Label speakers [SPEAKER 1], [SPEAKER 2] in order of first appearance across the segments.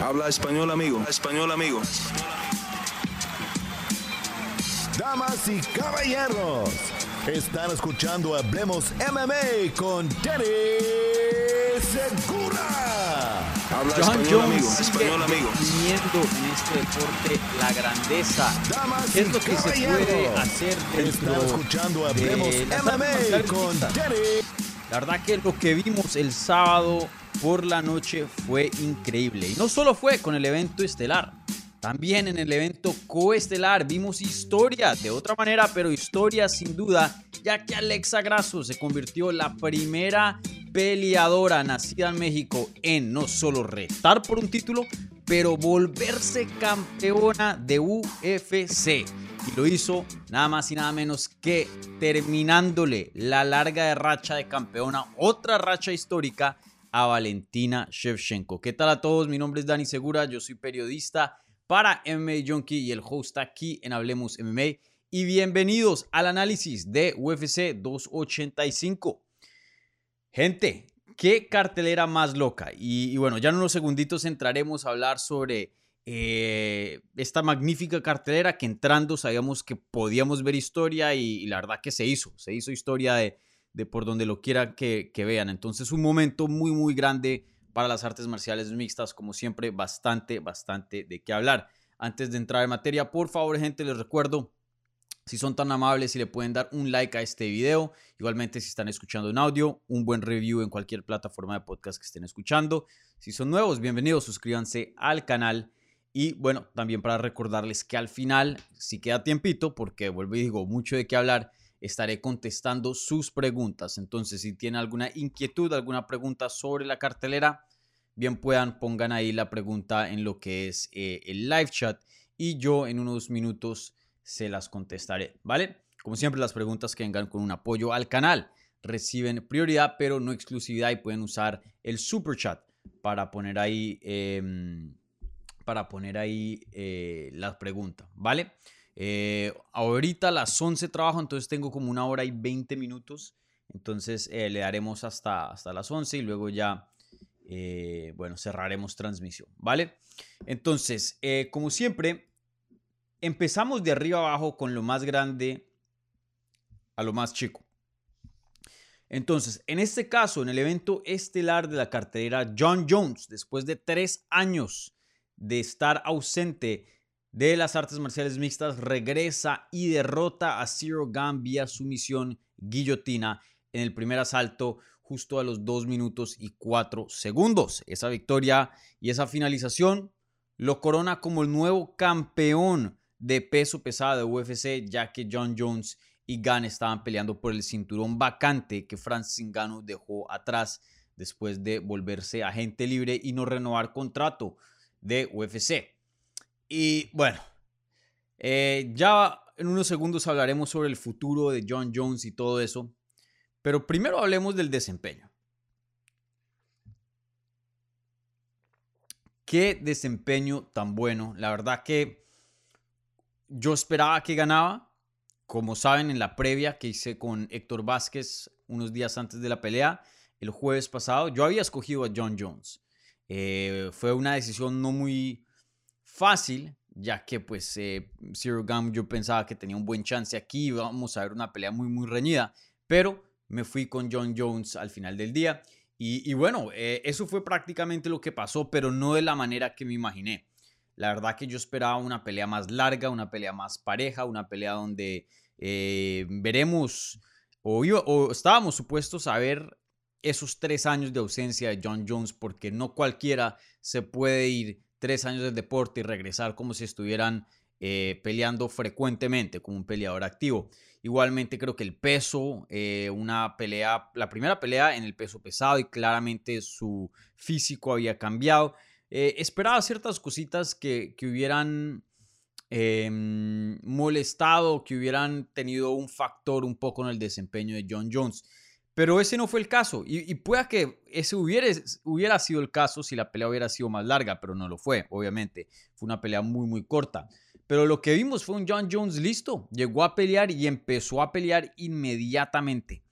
[SPEAKER 1] Habla español, amigo. Español, amigo.
[SPEAKER 2] Damas y caballeros, están escuchando Hablemos MMA con Danny Segura.
[SPEAKER 1] Habla
[SPEAKER 3] John
[SPEAKER 1] español,
[SPEAKER 3] Jones
[SPEAKER 1] amigo.
[SPEAKER 3] sigue
[SPEAKER 1] Español, amigo.
[SPEAKER 3] definiendo en este deporte la grandeza.
[SPEAKER 2] Damas
[SPEAKER 3] ¿Qué es
[SPEAKER 2] y
[SPEAKER 3] lo que se puede
[SPEAKER 2] caballeros,
[SPEAKER 3] hacer dentro
[SPEAKER 2] Están escuchando
[SPEAKER 3] de
[SPEAKER 2] Hablemos
[SPEAKER 3] artes
[SPEAKER 2] MMA con? Danny.
[SPEAKER 3] La verdad que lo que vimos el sábado por la noche fue increíble. Y no solo fue con el evento estelar, también en el evento coestelar vimos historia, de otra manera, pero historia sin duda, ya que Alexa Grasso se convirtió en la primera peleadora nacida en México en no solo retar por un título, pero volverse campeona de UFC. Y lo hizo nada más y nada menos que terminándole la larga de racha de campeona, otra racha histórica a Valentina Shevchenko. ¿Qué tal a todos? Mi nombre es Dani Segura, yo soy periodista para MMA Junkie y el host aquí en Hablemos MMA. Y bienvenidos al análisis de UFC 285. Gente, qué cartelera más loca. Y, bueno, ya en unos segunditos entraremos a hablar sobre eh, esta magnífica cartelera que entrando sabíamos que podíamos ver historia y, y la verdad que se hizo. Se hizo historia de, de por donde lo quieran que, que vean. Entonces un momento muy, muy grande para las artes marciales mixtas. Como siempre, bastante, bastante de qué hablar. Antes de entrar en materia, por favor, gente, les recuerdo si son tan amables, si le pueden dar un like a este video. Igualmente, si están escuchando en audio, un buen review en cualquier plataforma de podcast que estén escuchando. Si son nuevos, bienvenidos, suscríbanse al canal. Y bueno, también para recordarles que al final, si queda tiempito, porque vuelvo y digo, mucho de qué hablar, estaré contestando sus preguntas. Entonces, si tienen alguna inquietud, alguna pregunta sobre la cartelera, bien puedan, pongan ahí la pregunta en lo que es eh, el live chat y yo en unos minutos se las contestaré, ¿vale? Como siempre, las preguntas que vengan con un apoyo al canal reciben prioridad, pero no exclusividad y pueden usar el super chat para poner ahí, eh, para poner ahí eh, la pregunta, ¿vale? Eh, ahorita a las 11 trabajo, entonces tengo como una hora y 20 minutos, entonces eh, le daremos hasta, hasta las 11 y luego ya, eh, bueno, cerraremos transmisión, ¿vale? Entonces, como siempre, empezamos de arriba abajo con lo más grande a lo más chico. Entonces, en este caso, en el evento estelar de la cartelera, John Jones, después de tres años de estar ausente de las artes marciales mixtas, regresa y derrota a Zero Gun vía sumisión guillotina en el primer asalto justo a los 2 minutos y 4 segundos. Esa victoria y esa finalización lo corona como el nuevo campeón de peso pesado de UFC, ya que John Jones y Gunn estaban peleando por el cinturón vacante que Francis Ngannou dejó atrás después de volverse agente libre y no renovar contrato de UFC. Y bueno, eh, ya en unos segundos hablaremos sobre el futuro de John Jones y todo eso, pero primero hablemos del desempeño. Qué desempeño tan bueno. La verdad que yo esperaba que ganaba. Como saben, en la previa que hice con Héctor Vázquez unos días antes de la pelea, el jueves pasado, yo había escogido a John Jones. Eh, fue una decisión no muy fácil, ya que pues eh, Zero Gun yo pensaba que tenía un buen chance aquí, vamos a ver una pelea muy muy reñida, pero me fui con John Jones al final del día. Y, bueno, eh, eso fue prácticamente lo que pasó, pero no de la manera que me imaginé. La verdad que yo esperaba una pelea más larga, una pelea más pareja, una pelea donde eh, veremos o, o, estábamos supuestos a ver esos tres años de ausencia de John Jones, porque no cualquiera se puede ir tres años del deporte y regresar como si estuvieran eh, peleando frecuentemente como un peleador activo. Igualmente creo que el peso, eh, una pelea, la primera pelea en el peso pesado y claramente su físico había cambiado. Eh, esperaba ciertas cositas que, que hubieran eh, molestado, que hubieran tenido un factor un poco en el desempeño de John Jones. Pero ese no fue el caso. Y, y pueda que ese hubiera, hubiera sido el caso si la pelea hubiera sido más larga, pero no lo fue, obviamente. Fue una pelea muy, muy corta. Pero lo que vimos fue un John Jones listo. Llegó a pelear y empezó a pelear inmediatamente.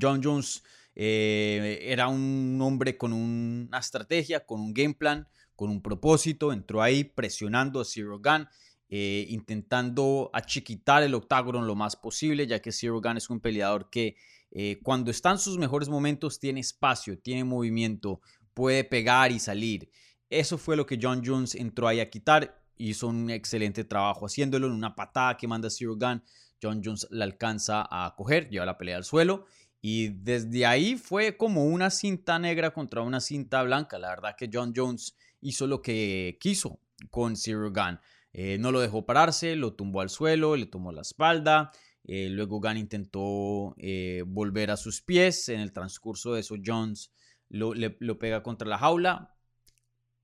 [SPEAKER 3] John Jones Eh, era un hombre con una estrategia, con un game plan, con un propósito. Entró ahí presionando a Zero Gun, eh, intentando achiquitar el octágono lo más posible, ya que Zero Gun es un peleador que eh, cuando está en sus mejores momentos tiene espacio, tiene movimiento, puede pegar y salir. Eso fue lo que John Jones entró ahí a quitar. Hizo un excelente trabajo haciéndolo en una patada que manda Zero Gun. John Jones la alcanza a coger, lleva la pelea al suelo. Y desde ahí fue como una cinta negra contra una cinta blanca. La verdad que John Jones hizo lo que quiso con Zero Gun. Eh, no lo dejó pararse, lo tumbó al suelo, le tomó la espalda. Eh, luego Gunn intentó eh, volver a sus pies. En el transcurso de eso, Jones lo, pega contra la jaula,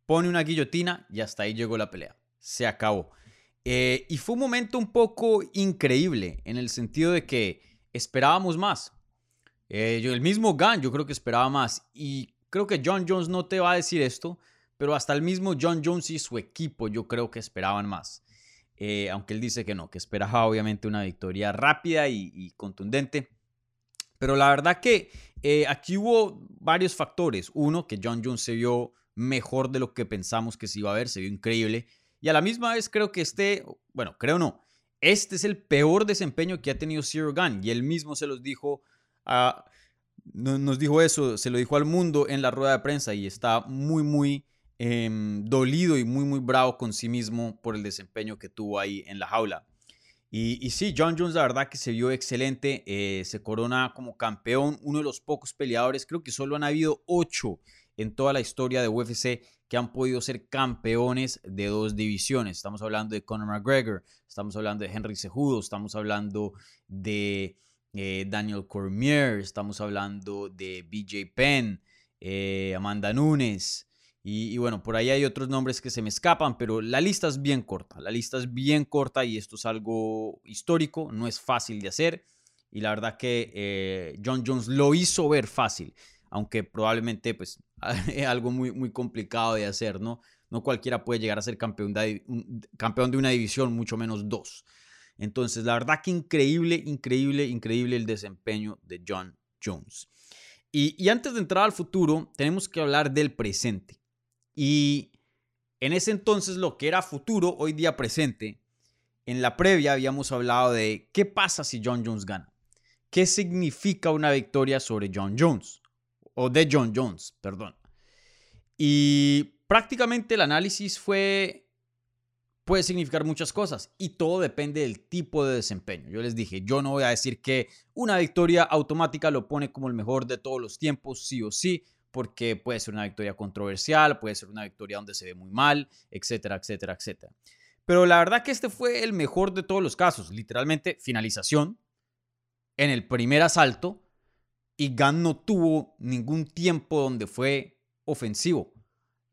[SPEAKER 3] pone una guillotina y hasta ahí llegó la pelea. Se acabó. y fue un momento un poco increíble en el sentido de que esperábamos más. yo, el mismo Gunn yo creo que esperaba más. Y creo que John Jones no te va a decir esto, pero hasta el mismo John Jones y su equipo yo creo que esperaban más. Eh, aunque él dice que no, que esperaba obviamente una victoria rápida y, contundente. Pero la verdad que eh, aquí hubo varios factores. Uno, que John Jones se vio mejor de lo que pensamos que se iba a ver, se vio increíble. Y a la misma vez creo que este, bueno, creo no, este es el peor desempeño que ha tenido Zero Gun. Y él mismo se los dijo a, nos dijo eso, se lo dijo al mundo en la rueda de prensa y está muy, muy Em, dolido y muy, muy bravo con sí mismo por el desempeño que tuvo ahí en la jaula. Y, sí, John Jones la verdad que se vio excelente, eh, se corona como campeón, uno de los pocos peleadores, creo que solo han habido ocho en toda la historia de UFC que han podido ser campeones de dos divisiones. Estamos hablando de Conor McGregor, estamos hablando de Henry Cejudo, estamos hablando de eh, Daniel Cormier, estamos hablando de BJ Penn, eh, Amanda Nunes, y, bueno, por ahí hay otros nombres que se me escapan, pero la lista es bien corta. La lista es bien corta y esto es algo histórico, no es fácil de hacer. Y la verdad que eh, John Jones lo hizo ver fácil, aunque probablemente pues es algo muy, muy complicado de hacer, ¿no? No cualquiera puede llegar a ser campeón de, campeón de una división, mucho menos dos. Entonces, la verdad que increíble, increíble, increíble el desempeño de John Jones. Y, y antes de entrar al futuro, tenemos que hablar del presente. Y en ese entonces lo que era futuro, hoy día presente, en la previa habíamos hablado de qué pasa si John Jones gana. ¿Qué significa una victoria sobre John Jones? O de John Jones, perdón. Y prácticamente el análisis fue puede significar muchas cosas y todo depende del tipo de desempeño. Yo les dije, yo no voy a decir que una victoria automática lo pone como el mejor de todos los tiempos, sí o sí, porque puede ser una victoria controversial, puede ser una victoria donde se ve muy mal, etcétera, etcétera, etcétera. Pero la verdad que este fue el mejor de todos los casos, literalmente finalización en el primer asalto y Gunn no tuvo ningún tiempo donde fue ofensivo.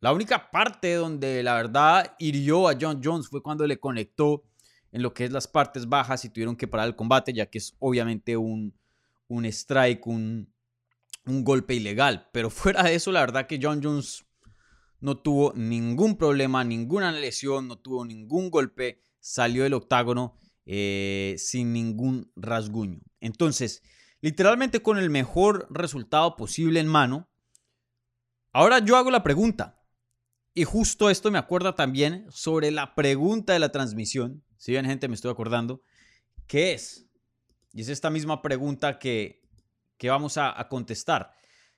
[SPEAKER 3] La única parte donde la verdad hirió a John Jones fue cuando le conectó en lo que es las partes bajas y tuvieron que parar el combate, ya que es obviamente un, un strike, un, un golpe ilegal. Pero fuera de eso, la verdad que John Jones no tuvo ningún problema, ninguna lesión, no tuvo ningún golpe, salió del octágono eh, sin ningún rasguño. Entonces, literalmente con el mejor resultado posible en mano. Ahora yo hago la pregunta. Y justo esto me acuerda también sobre la pregunta de la transmisión. Si bien gente me estoy acordando. ¿Qué es? Y es esta misma pregunta que que vamos a, contestar.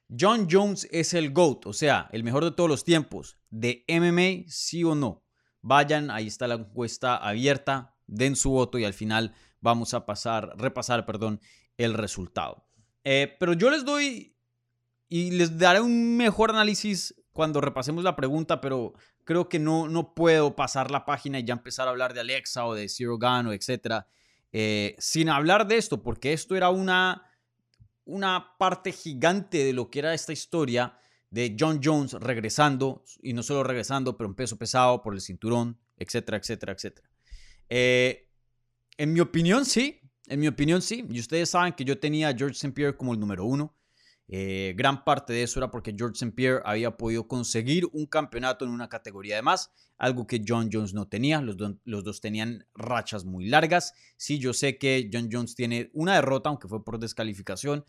[SPEAKER 3] John Jones es el GOAT, o sea, el mejor de todos los tiempos. ¿De MMA, sí o no? Vayan, ahí está la encuesta abierta, den su voto y al final vamos a pasar, repasar, perdón, el resultado. Eh, pero yo les doy y les daré un mejor análisis cuando repasemos la pregunta, pero creo que no, no puedo pasar la página y ya empezar a hablar de Alexa o de Zero Gun o etcétera, eh, sin hablar de esto, porque esto era una una parte gigante de lo que era esta historia de John Jones regresando, y no solo regresando, pero en peso pesado por el cinturón, etcétera, etcétera, etcétera. Eh, en mi opinión, sí. En mi opinión, sí. Y ustedes saben que yo tenía a George St. Pierre como el número uno. Eh, gran parte de eso era porque George St. Pierre había podido conseguir un campeonato en una categoría de más, algo que John Jones no tenía. Los, dos tenían rachas muy largas. Sí, yo sé que John Jones tiene una derrota, aunque fue por descalificación.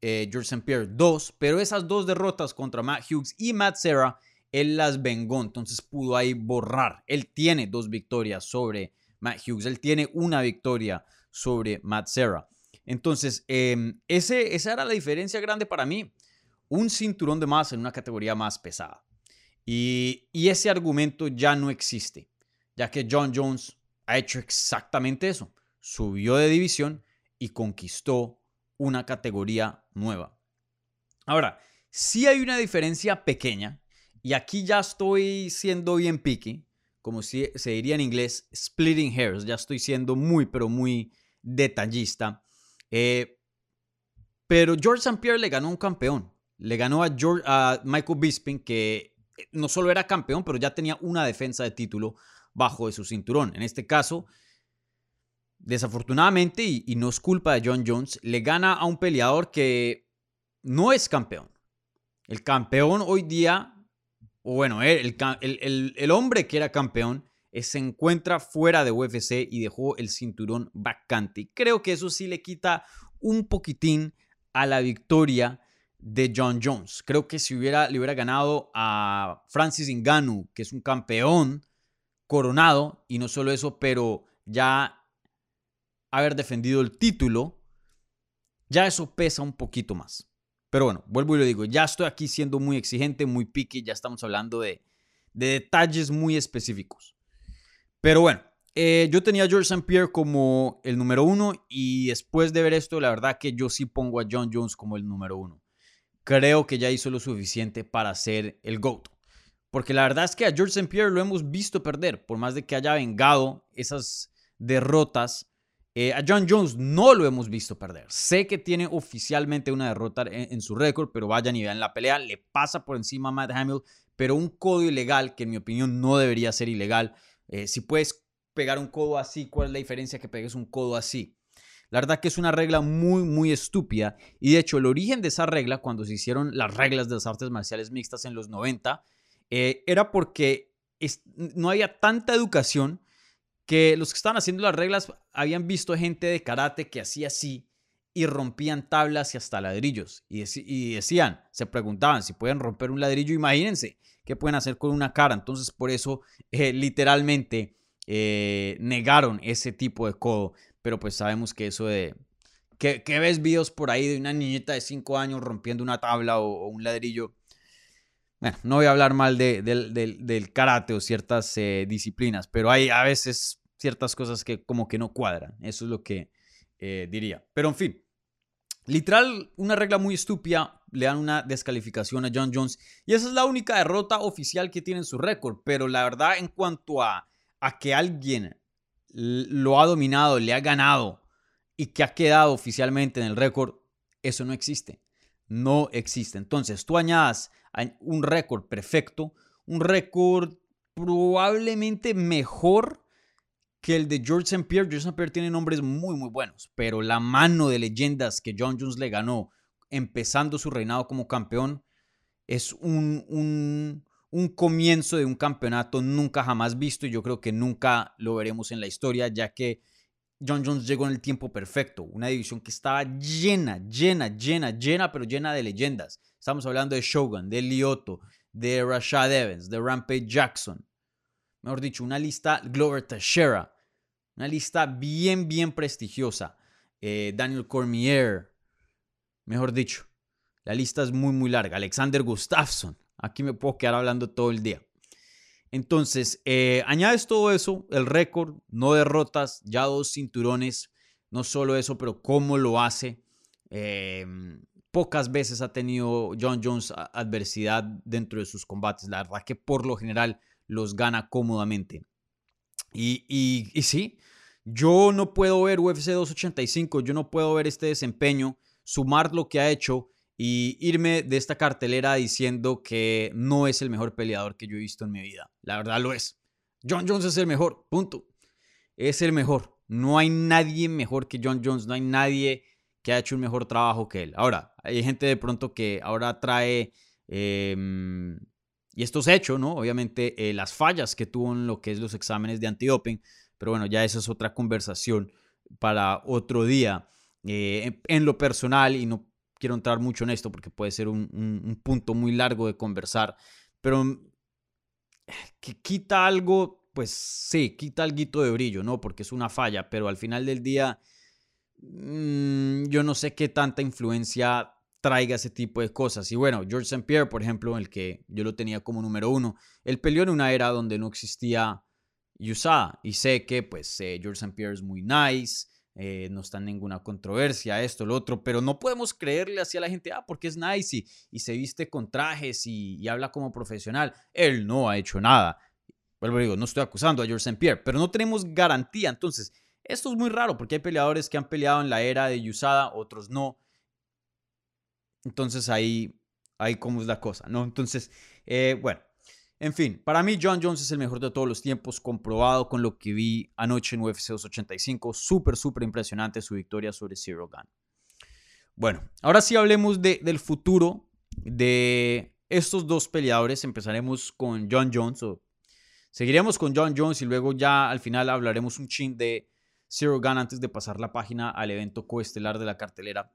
[SPEAKER 3] eh, George St. Pierre dos, pero esas dos derrotas contra Matt Hughes y Matt Serra, él las vengó, entonces pudo ahí borrar. Él tiene dos victorias sobre Matt Hughes, él tiene una victoria sobre Matt Serra. Entonces, em, ese, esa era la diferencia grande para mí. Un cinturón de más en una categoría más pesada. Y, y ese argumento ya no existe, ya que John Jones ha hecho exactamente eso. Subió de división y conquistó una categoría nueva. Ahora, sí hay una diferencia pequeña, y aquí ya estoy siendo bien picky, como se diría en inglés, splitting hairs, ya estoy siendo muy, pero muy detallista. Eh, pero George St. Pierre le ganó un campeón. Le ganó a, George, a Michael Bisping, que no solo era campeón, pero ya tenía una defensa de título bajo de su cinturón. En este caso, desafortunadamente, y, no es culpa de John Jones, le gana a un peleador que no es campeón. El campeón hoy día, o bueno, el, hombre que era campeón, eh, se encuentra fuera de UFC y dejó el cinturón vacante. Creo que eso sí le quita un poquitín a la victoria de John Jones. Creo que si hubiera, le hubiera ganado a Francis Ngannou, que es un campeón coronado, y no solo eso, pero ya haber defendido el título, ya eso pesa un poquito más. Pero bueno, vuelvo y lo digo, ya estoy aquí siendo muy exigente, muy picky, ya estamos hablando de, detalles muy específicos. Pero bueno, eh, yo tenía a George St. Pierre como el número uno y después de ver esto, la verdad que yo sí pongo a John Jones como el número uno. Creo que ya hizo lo suficiente para ser el GOAT. Porque la verdad es que a George St. Pierre lo hemos visto perder, por más de que haya vengado esas derrotas eh, a John Jones no lo hemos visto perder. Sé que tiene oficialmente una derrota en, su récord, pero vayan y vean la pelea. Le pasa por encima a Matt Hamill, pero un codo ilegal que en mi opinión no debería ser ilegal. Eh, si puedes pegar un codo así, ¿cuál es la diferencia que pegues un codo así? La verdad que es una regla muy, muy estúpida. Y de hecho, el origen de esa regla, cuando se hicieron las reglas de las artes marciales mixtas en los 90, eh, era porque no había tanta educación que los que estaban haciendo las reglas habían visto gente de karate que hacía así y rompían tablas y hasta ladrillos. Y, decían, se preguntaban si pueden romper un ladrillo, imagínense qué pueden hacer con una cara. Entonces por eso eh, literalmente eh, negaron ese tipo de codo. Pero pues sabemos que eso de... Que, ves videos por ahí de una niñita de 5 años rompiendo una tabla o, un ladrillo. Bueno, no voy a hablar mal del karate o ciertas eh, disciplinas, pero hay a veces ciertas cosas que como que no cuadran. Eso es lo que eh, diría. Pero en fin, literal, una regla muy estúpida. Le dan una descalificación a John Jones. Y esa es la única derrota oficial que tiene en su récord. Pero la verdad, en cuanto a, a que alguien lo ha dominado, le ha ganado y que ha quedado oficialmente en el récord, eso no existe. No existe. Entonces, tú añadas un récord perfecto, un récord probablemente mejor que el de George St. Pierre. George St. Pierre tiene nombres muy, muy buenos, pero la mano de leyendas que John Jones le ganó empezando su reinado como campeón es un, un, comienzo de un campeonato nunca jamás visto y yo creo que nunca lo veremos en la historia, ya que John Jones llegó en el tiempo perfecto, una división que estaba llena, llena, llena, llena, pero llena de leyendas. Estamos hablando de Shogun, de Lioto, de Rashad Evans, de Rampage Jackson. Mejor dicho, una lista Glover Teixeira, una lista bien, bien prestigiosa. Eh, Daniel Cormier, mejor dicho. La lista es muy, muy larga. Alexander Gustafsson. Aquí me puedo quedar hablando todo el día. Entonces, eh, añades todo eso, el récord, no derrotas, ya dos cinturones. No solo eso, pero cómo lo hace. Em, pocas veces ha tenido John Jones adversidad dentro de sus combates. La verdad que por lo general los gana cómodamente. Y, y, y sí, yo no puedo ver UFC 285, yo no puedo ver este desempeño, sumar lo que ha hecho y irme de esta cartelera diciendo que no es el mejor peleador que yo he visto en mi vida. La verdad lo es. John Jones es el mejor, punto. Es el mejor. No hay nadie mejor que John Jones, no hay nadie que ha hecho un mejor trabajo que él. Ahora, hay gente de pronto que ahora trae, em, y esto es hecho, ¿no? Obviamente eh, las fallas que tuvo en lo que es los exámenes de antidoping, pero bueno, ya esa es otra conversación para otro día. Eh, en lo personal, y no quiero entrar mucho en esto porque puede ser un, un punto muy largo de conversar, pero que quita algo, pues sí, quita algo de brillo, ¿no? Porque es una falla, pero al final del día, mmm, yo no sé qué tanta influencia traiga ese tipo de cosas. Y bueno, George St. Pierre, por ejemplo, el que yo lo tenía como número uno, él peleó en una era donde no existía USADA. Y sé que, pues, eh, George St. Pierre es muy nice, eh, no está en ninguna controversia, esto, lo otro, pero no podemos creerle así a la gente, ah, porque es nice y, y se viste con trajes y, habla como profesional. Él no ha hecho nada. Vuelvo digo, no estoy acusando a George St. Pierre, pero no tenemos garantía. Entonces, esto es muy raro porque hay peleadores que han peleado en la era de USADA, otros no. Entonces ahí, ahí cómo es la cosa, ¿no? Entonces, eh, bueno, en fin, para mí John Jones es el mejor de todos los tiempos, comprobado con lo que vi anoche en UFC 285. Súper, súper impresionante su victoria sobre Zero Gun. Bueno, ahora sí hablemos de, del futuro de estos dos peleadores. Empezaremos con John Jones, o seguiremos con John Jones y luego ya al final hablaremos un chin de Zero Gun antes de pasar la página al evento coestelar de la cartelera.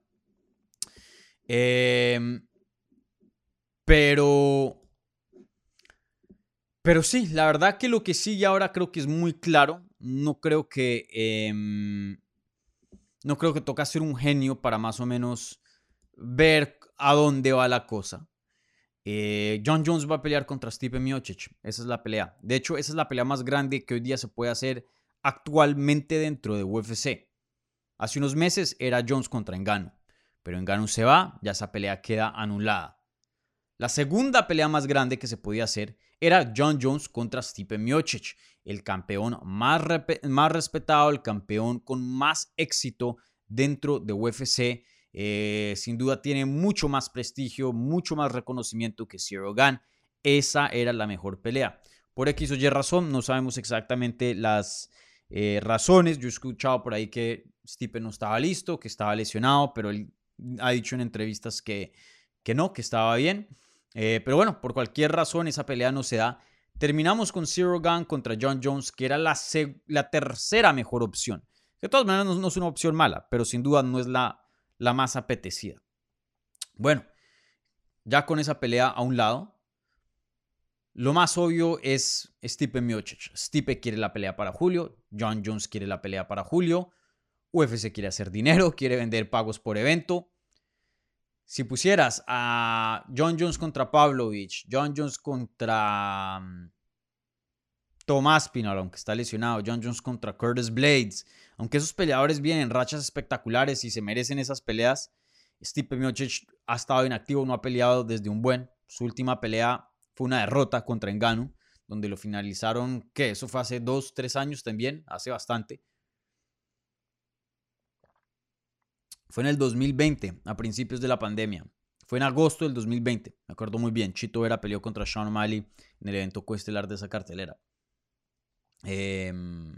[SPEAKER 3] Eh, pero pero sí, la verdad que lo que sigue ahora creo que es muy claro. No creo que. Eh, no creo que toca ser un genio para más o menos ver a dónde va la cosa. Eh, John Jones va a pelear contra Stipe Miocic. Esa es la pelea. De hecho, esa es la pelea más grande que hoy día se puede hacer actualmente dentro de UFC. Hace unos meses era Jones contra Engano. Pero Engano se va, ya esa pelea queda anulada. La segunda pelea más grande que se podía hacer era John Jones contra Stipe Miocic, el campeón más, más respetado, el campeón con más éxito dentro de UFC. Eh, sin duda tiene mucho más prestigio, mucho más reconocimiento que Zero Gun. Esa era la mejor pelea. Por X o Y razón, no sabemos exactamente las eh, razones. Yo he escuchado por ahí que Stipe no estaba listo, que estaba lesionado, pero él ha dicho en entrevistas que, que no, que estaba bien. Eh, pero bueno, por cualquier razón esa pelea no se da. Terminamos con Zero Gun contra John Jones, que era la, la tercera mejor opción. De todas maneras, no, es una opción mala, pero sin duda no es la, la más apetecida. Bueno, ya con esa pelea a un lado, lo más obvio es Stipe Miocic. Stipe quiere la pelea para julio, John Jones quiere la pelea para julio, UFC quiere hacer dinero, quiere vender pagos por evento si pusieras a John Jones contra Pavlovich, John Jones contra mm, Tomás Pinal, aunque está lesionado, John Jones contra Curtis Blades, aunque esos peleadores vienen en rachas espectaculares y se merecen esas peleas, Stipe Miocic ha estado inactivo, no ha peleado desde un buen. Su última pelea fue una derrota contra Engano, donde lo finalizaron, ¿qué? Eso fue hace dos, tres años también, hace bastante. Fue en el 2020, a principios de la pandemia. Fue en agosto del 2020, me acuerdo muy bien. Chito Vera peleó contra Sean O'Malley en el evento coestelar de esa cartelera. Em,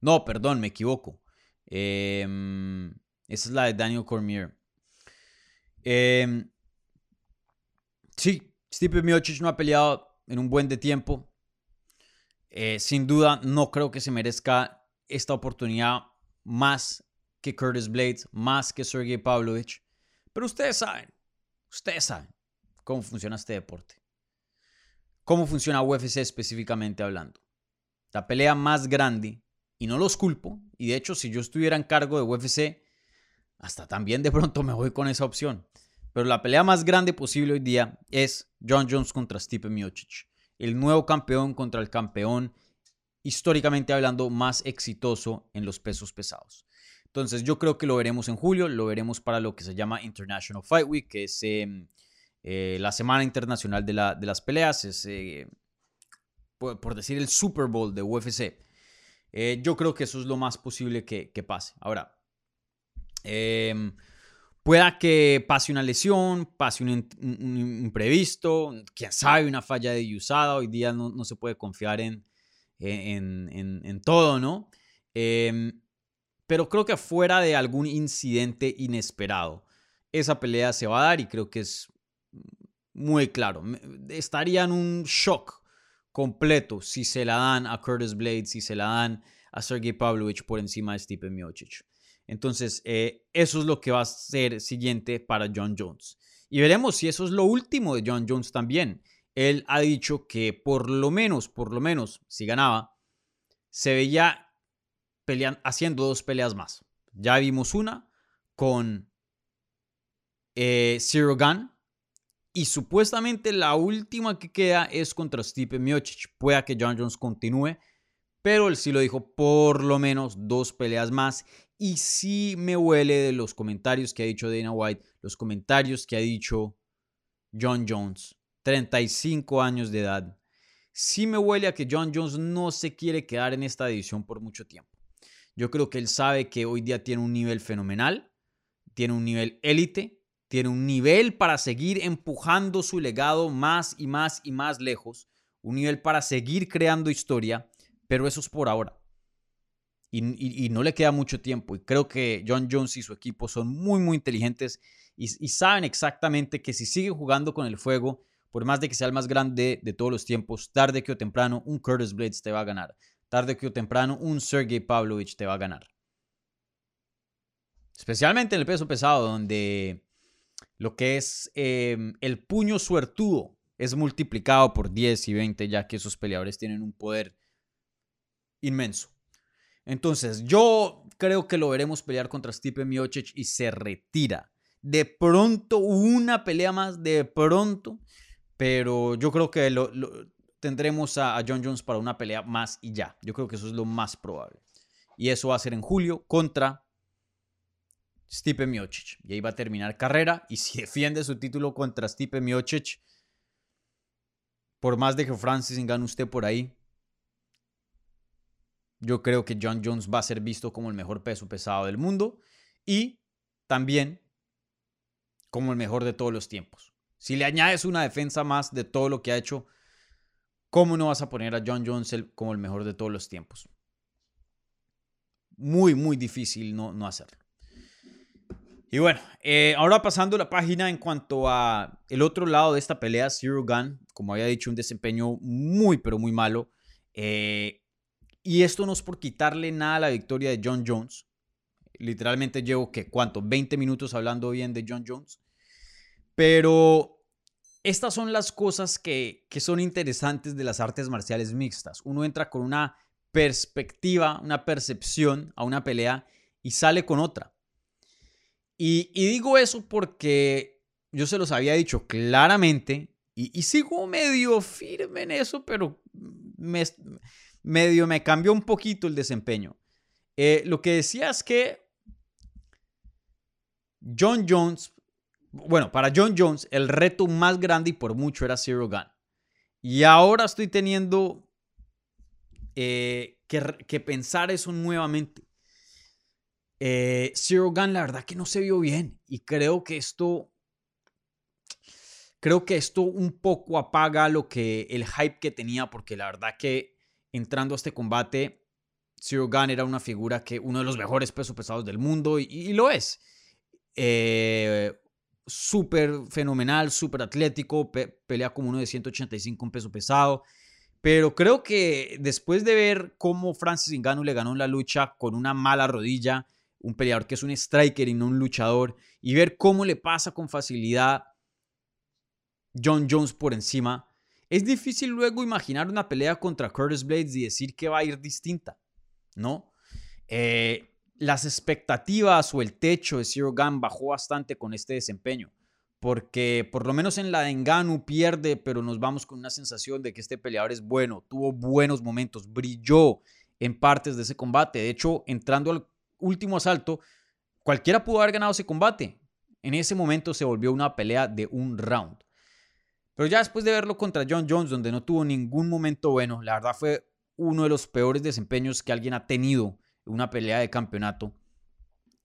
[SPEAKER 3] no, perdón, me equivoco. Em, esa es la de Daniel Cormier. Em, sí, Stipe Miocic no ha peleado en un buen de tiempo. Eh, sin duda, no creo que se merezca esta oportunidad más que Curtis Blades, más que Sergey Pavlovich. Pero ustedes saben, ustedes saben cómo funciona este deporte. Cómo funciona UFC específicamente hablando. La pelea más grande, y no los culpo, y de hecho si yo estuviera en cargo de UFC, hasta también de pronto me voy con esa opción. Pero la pelea más grande posible hoy día es John Jones contra Stipe Miocic. El nuevo campeón contra el campeón, históricamente hablando, más exitoso en los pesos pesados. Entonces yo creo que lo veremos en julio, lo veremos para lo que se llama International Fight Week, que es em, eh, la semana internacional de, las peleas, es eh, por, decir el Super Bowl de UFC. Eh, yo creo que eso es lo más posible que, pase. Ahora, em, pueda que pase una lesión, pase un, imprevisto, quién sabe, una falla de usada. Hoy día no, se puede confiar en, en, en todo, ¿no? Pero creo que fuera de algún incidente inesperado, esa pelea se va a dar y creo que es muy claro. Estaría en un shock completo si se la dan a Curtis Blades, si se la dan a Sergey Pavlovich por encima de Stipe Miocic. Entonces, eh, eso es lo que va a ser siguiente para John Jones. Y veremos si eso es lo último de John Jones también. Él ha dicho que por lo menos, por lo menos, si ganaba, se veía haciendo dos peleas más. Ya vimos una con eh, Zero Gun. Y supuestamente la última que queda es contra Stipe Miocic. Pueda que John Jones continúe, pero él sí lo dijo por lo menos dos peleas más. Y sí me huele de los comentarios que ha dicho Dana White, los comentarios que ha dicho John Jones, 35 años de edad. Sí me huele a que John Jones no se quiere quedar en esta división por mucho tiempo. Yo creo que él sabe que hoy día tiene un nivel fenomenal, tiene un nivel élite, tiene un nivel para seguir empujando su legado más y más y más lejos, un nivel para seguir creando historia, pero eso es por ahora. Y, no le queda mucho tiempo. Y creo que John Jones y su equipo son muy, muy inteligentes y, saben exactamente que si sigue jugando con el fuego, por más de que sea el más grande de todos los tiempos, tarde que o temprano, un Curtis Blades te va a ganar tarde que o temprano, un Sergey Pavlovich te va a ganar. Especialmente en el peso pesado, donde lo que es em, el puño suertudo es multiplicado por 10 y 20, ya que esos peleadores tienen un poder inmenso. Entonces, yo creo que lo veremos pelear contra Stipe Miocic y se retira. De pronto, una pelea más, de pronto. Pero yo creo que lo, tendremos a, John Jones para una pelea más y ya. Yo creo que eso es lo más probable. Y eso va a ser en julio contra Stipe Miocic. Y ahí va a terminar carrera. Y si defiende su título contra Stipe Miocic, por más de que Francis gane usted por ahí, yo creo que John Jones va a ser visto como el mejor peso pesado del mundo y también como el mejor de todos los tiempos. Si le añades una defensa más de todo lo que ha hecho ¿Cómo no vas a poner a John Jones como el mejor de todos los tiempos? Muy, muy difícil no, no hacerlo. Y bueno, eh, ahora pasando la página en cuanto a el otro lado de esta pelea, Zero Gun, como había dicho, un desempeño muy, pero muy malo. Eh, y esto no es por quitarle nada a la victoria de John Jones. Literalmente llevo, que ¿Cuánto? 20 minutos hablando bien de John Jones. Pero estas son las cosas que, son interesantes de las artes marciales mixtas. Uno entra con una perspectiva, una percepción a una pelea y sale con otra. Y, digo eso porque yo se los había dicho claramente y, sigo medio firme en eso, pero medio me cambió un poquito el desempeño. Eh, lo que decía es que John Jones bueno, para John Jones, el reto más grande y por mucho era Zero Gun. Y ahora estoy teniendo eh, que, pensar eso nuevamente. Eh, Zero Gun, la verdad que no se vio bien. Y creo que esto. Creo que esto un poco apaga lo que. el hype que tenía. Porque la verdad que entrando a este combate. Zero Gun era una figura que. uno de los mejores pesos pesados del mundo. Y, lo es. Eh, súper fenomenal, súper atlético, pelea como uno de 185 en peso pesado. Pero creo que después de ver cómo Francis Ngannou le ganó la lucha con una mala rodilla, un peleador que es un striker y no un luchador, y ver cómo le pasa con facilidad John Jones por encima, es difícil luego imaginar una pelea contra Curtis Blades y decir que va a ir distinta, ¿no? Eh, las expectativas o el techo de Zero Gun bajó bastante con este desempeño. Porque por lo menos en la de Enganu pierde, pero nos vamos con una sensación de que este peleador es bueno, tuvo buenos momentos, brilló en partes de ese combate. De hecho, entrando al último asalto, cualquiera pudo haber ganado ese combate. En ese momento se volvió una pelea de un round. Pero ya después de verlo contra John Jones, donde no tuvo ningún momento bueno, la verdad fue uno de los peores desempeños que alguien ha tenido una pelea de campeonato,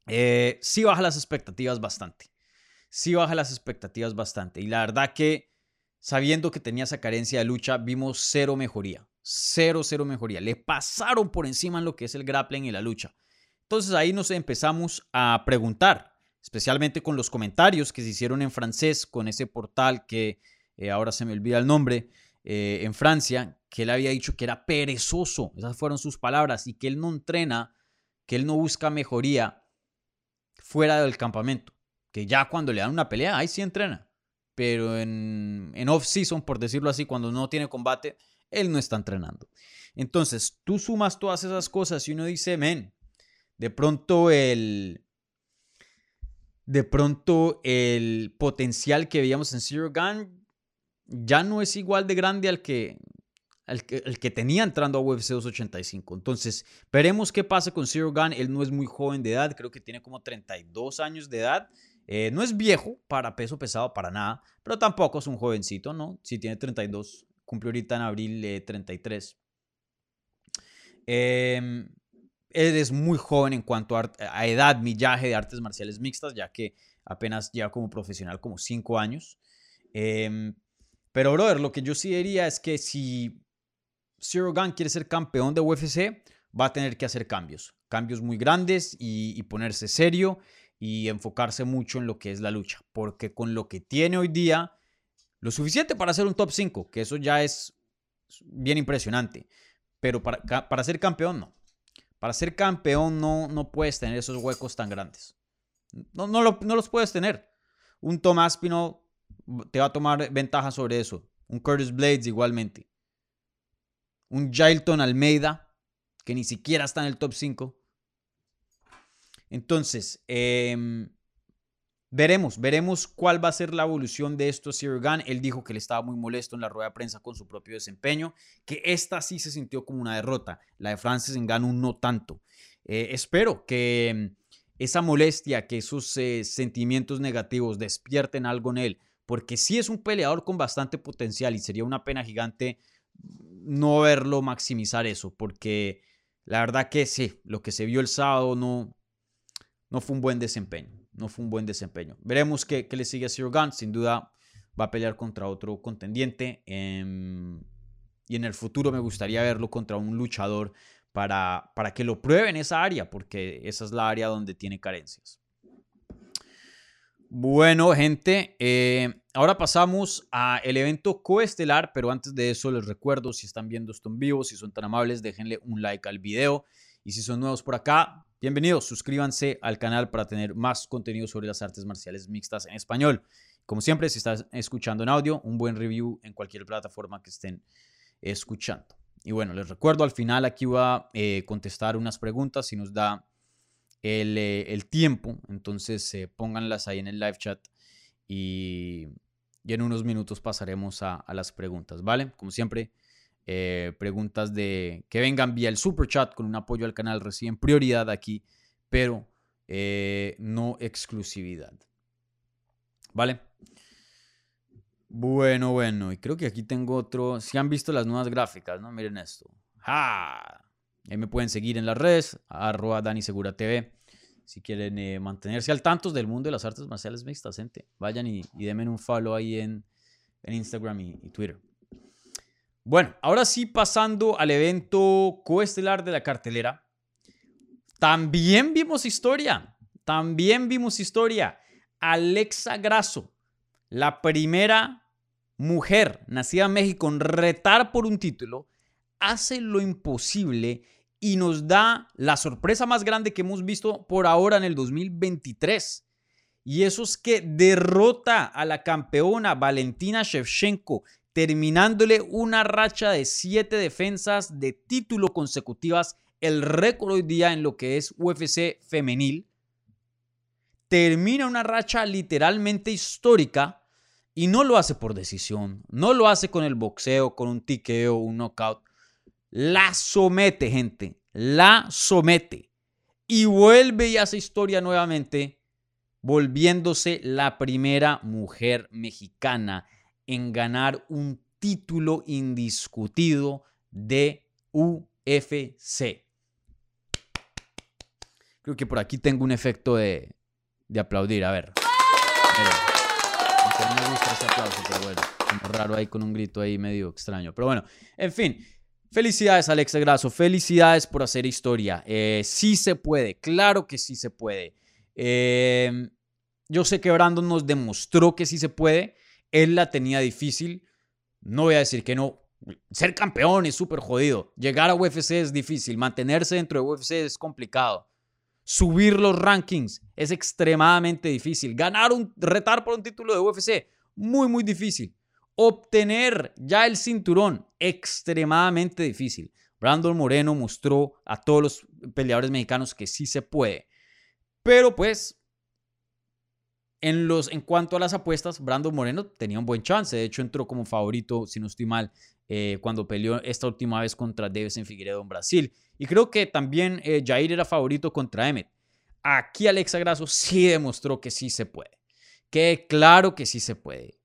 [SPEAKER 3] eh, sí baja las expectativas bastante. Sí baja las expectativas bastante. Y la verdad que sabiendo que tenía esa carencia de lucha, vimos cero mejoría. Cero, cero mejoría. Le pasaron por encima en lo que es el grappling y la lucha. Entonces ahí nos empezamos a preguntar, especialmente con los comentarios que se hicieron en francés, con ese portal que eh, ahora se me olvida el nombre, eh, en Francia, que él había dicho que era perezoso, esas fueron sus palabras, y que él no entrena, que él no busca mejoría. fuera del campamento. Que ya cuando le dan una pelea, ahí sí entrena. Pero en, en off-season, por decirlo así, cuando no tiene combate, él no está entrenando. Entonces, tú sumas todas esas cosas y uno dice, men, de pronto el, de pronto el potencial que veíamos en Zero Gun ya no es igual de grande al que, al que, que tenía entrando a UFC 285. Entonces, veremos qué pasa con Zero Gun. Él no es muy joven de edad, creo que tiene como 32 años de edad. Eh, no es viejo para peso pesado, para nada, pero tampoco es un jovencito, ¿no? Si tiene 32, cumplió ahorita en abril 33. Eh, em, él es muy joven en cuanto a, edad, millaje de artes marciales mixtas, ya que apenas lleva como profesional como 5 años. Em, pero, brother, lo que yo sí diría es que si Zero Gun quiere ser campeón de UFC, va a tener que hacer cambios. Cambios muy grandes y, y ponerse serio y enfocarse mucho en lo que es la lucha. Porque con lo que tiene hoy día, lo suficiente para ser un top 5, que eso ya es bien impresionante. Pero para, para ser campeón, no. Para ser campeón no, no puedes tener esos huecos tan grandes. No, no, no los puedes tener. Un Tomás Pino te va a tomar ventaja sobre eso. Un Curtis Blades igualmente. Un Jailton Almeida, que ni siquiera está en el top 5. Entonces, eh, Veremos, veremos cuál va a ser la evolución de esto Sir Gunn. Él dijo que le estaba muy molesto en la rueda de prensa con su propio desempeño, que esta sí se sintió como una derrota. La de Francis Ngannou no tanto. Eh, espero que mm, esa molestia, que esos eh, sentimientos negativos despierten algo en él, porque sí es un peleador con bastante potencial y sería una pena gigante no verlo maximizar eso, porque la verdad que sí, lo que se vio el sábado no, no fue un buen desempeño no fue un buen desempeño. Veremos qué, le sigue a Zero Gun. Sin duda va a pelear contra otro contendiente. Em, y en el futuro me gustaría verlo contra un luchador para, para que lo pruebe en esa área, porque esa es la área donde tiene carencias. Bueno, gente, eh, ahora pasamos a el evento coestelar, pero antes de eso les recuerdo, si están viendo esto en vivo, si son tan amables, déjenle un like al video. Y si son nuevos por acá, Bienvenidos, suscríbanse al canal para tener más contenido sobre las artes marciales mixtas en español. Como siempre, si estás escuchando en audio, un buen review en cualquier plataforma que estén escuchando. Y bueno, les recuerdo, al final aquí va a eh, contestar unas preguntas si nos da el, eh, tiempo. Entonces, eh, pónganlas ahí en el live chat y, en unos minutos pasaremos a, a las preguntas, ¿vale? Como siempre, eh, preguntas de que vengan vía el super chat con un apoyo al canal reciben prioridad aquí, pero eh, no exclusividad. ¿Vale? Bueno, bueno, y creo que aquí tengo otro. Si han visto las nuevas gráficas, ¿no? Miren esto. ¡Ja! Ahí me pueden seguir en las redes, arroba Dani Segura TV. Si quieren eh, mantenerse al tanto del mundo de las artes marciales mixtas, gente, vayan y, denme un follow ahí en, en Instagram y Twitter. Bueno, ahora sí pasando al evento coestelar de la cartelera. También vimos historia. También vimos historia. Alexa Grasso, la primera mujer nacida en México en retar por un título, hace lo imposible y nos da la sorpresa más grande que hemos visto por ahora en el 2023. Y eso es que derrota a la campeona Valentina Shevchenko terminándole una racha de siete defensas de título consecutivas, el récord hoy día en lo que es UFC femenil. Termina una racha literalmente histórica y no lo hace por decisión, no lo hace con el boxeo, con un tiqueo, un knockout. La somete, gente, la somete. Y vuelve y hace historia nuevamente, volviéndose la primera mujer mexicana en ganar un título indiscutido de UFC. Creo que por aquí tengo un efecto de, aplaudir. A ver. Raro ahí con un grito ahí medio extraño. Pero bueno, en fin. Felicidades, Alexa Grasso. Felicidades por hacer historia. Eh, sí se puede. Claro que sí se puede. Eh, yo sé que Brandon nos demostró que sí se puede. Él la tenía difícil. No voy a decir que no. Ser campeón es súper jodido. Llegar a UFC es difícil. Mantenerse dentro de UFC es complicado. Subir los rankings es extremadamente difícil. Ganar un, retar por un título de UFC, muy, muy difícil. Obtener ya el cinturón, extremadamente difícil. Brandon Moreno mostró a todos los peleadores mexicanos que sí se puede. Pero pues, en, los, en cuanto a las apuestas, Brandon Moreno tenía un buen chance. De hecho, entró como favorito, si no estoy mal, eh, cuando peleó esta última vez contra Davison Figueiredo en Brasil. Y creo que también eh, Jair era favorito contra Emmet. Aquí Alexa Grasso sí demostró que sí se puede. Que claro que sí se puede.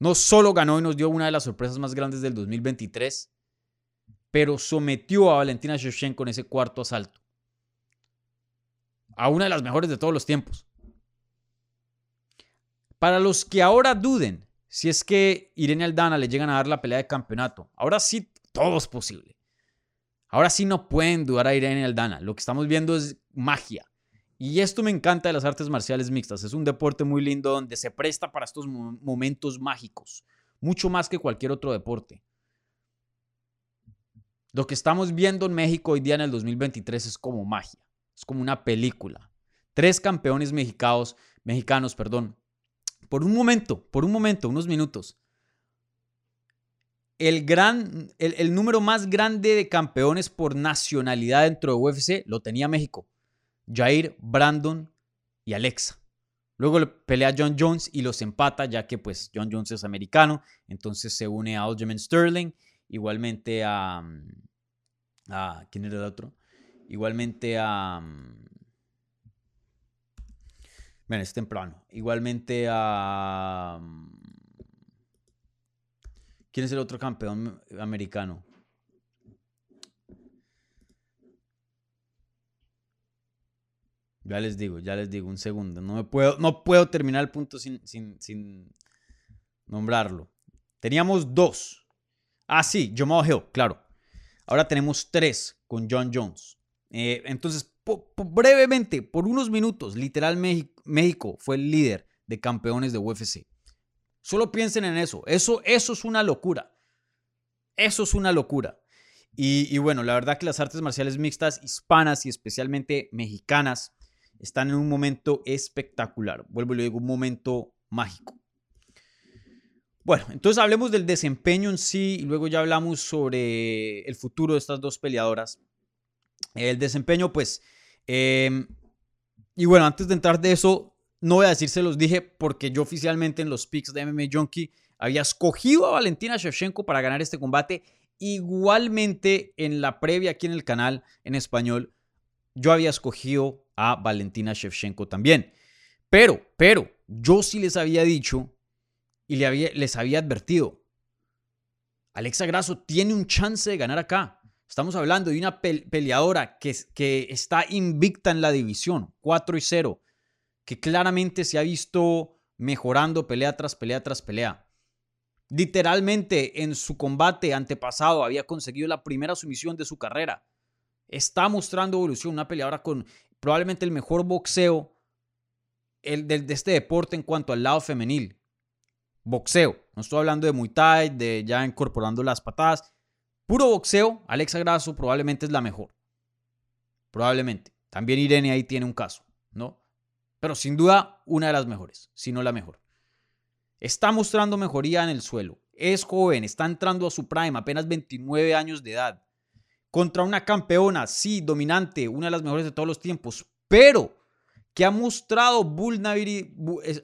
[SPEAKER 3] No solo ganó y nos dio una de las sorpresas más grandes del 2023, pero sometió a Valentina Shevchenko en ese cuarto asalto. A una de las mejores de todos los tiempos. Para los que ahora duden si es que Irene Aldana le llegan a dar la pelea de campeonato, ahora sí todo es posible. Ahora sí no pueden dudar a Irene Aldana. Lo que estamos viendo es magia. Y esto me encanta de las artes marciales mixtas. Es un deporte muy lindo donde se presta para estos momentos mágicos. Mucho más que cualquier otro deporte. Lo que estamos viendo en México hoy día en el 2023 es como magia. Es como una película. Tres campeones mexicanos, mexicanos, perdón. Por un momento, por un momento, unos minutos, el, gran, el, número más grande de campeones por nacionalidad dentro de UFC lo tenía México. Jair, Brandon y Alexa. Luego pelea John Jones y los empata, ya que pues John Jones es americano. Entonces se une a Aljamain Sterling. Igualmente a, a... ¿Quién era el otro? Igualmente a... Bueno, es temprano. Igualmente a... ¿Quién es el otro campeón americano? Ya les digo, ya les digo, un segundo. No, me puedo, no puedo terminar el punto sin, sin, nombrarlo. Teníamos dos. Ah, sí, Jamal Hill, claro. Ahora tenemos tres con John Jones. Eh, entonces, brevemente, por unos minutos, literal México fue el líder de campeones de UFC. Solo piensen en eso. Eso, eso es una locura. Eso es una locura. Y, bueno, la verdad que las artes marciales mixtas hispanas y especialmente mexicanas están en un momento espectacular. Vuelvo y le digo, un momento mágico. Bueno, entonces hablemos del desempeño en sí y luego ya hablamos sobre el futuro de estas dos peleadoras. El desempeño, pues, em, y bueno, antes de entrar de eso, no voy a decir se los dije porque yo oficialmente en los picks de MMA Junkie había escogido a Valentina Shevchenko para ganar este combate. Igualmente en la previa aquí en el canal en español, yo había escogido a Valentina Shevchenko también. Pero, pero, yo sí les había dicho y les había advertido. Alexa Grasso tiene un chance de ganar acá. Estamos hablando de una peleadora que, que está invicta en la división, 4 y 0 que claramente se ha visto mejorando pelea tras pelea tras pelea. Literalmente en su combate antepasado había conseguido la primera sumisión de su carrera. Está mostrando evolución, una peleadora con probablemente el mejor boxeo el de, este deporte en cuanto al lado femenil. Boxeo, no estoy hablando de Muay Thai, de ya incorporando las patadas. Puro boxeo, Alexa Grasso probablemente es la mejor. Probablemente. También Irene ahí tiene un caso, ¿no? pero sin duda una de las mejores, si no la mejor. Está mostrando mejoría en el suelo. Es joven, está entrando a su prime, apenas 29 años de edad. Contra una campeona, sí, dominante, una de las mejores de todos los tiempos, pero que ha mostrado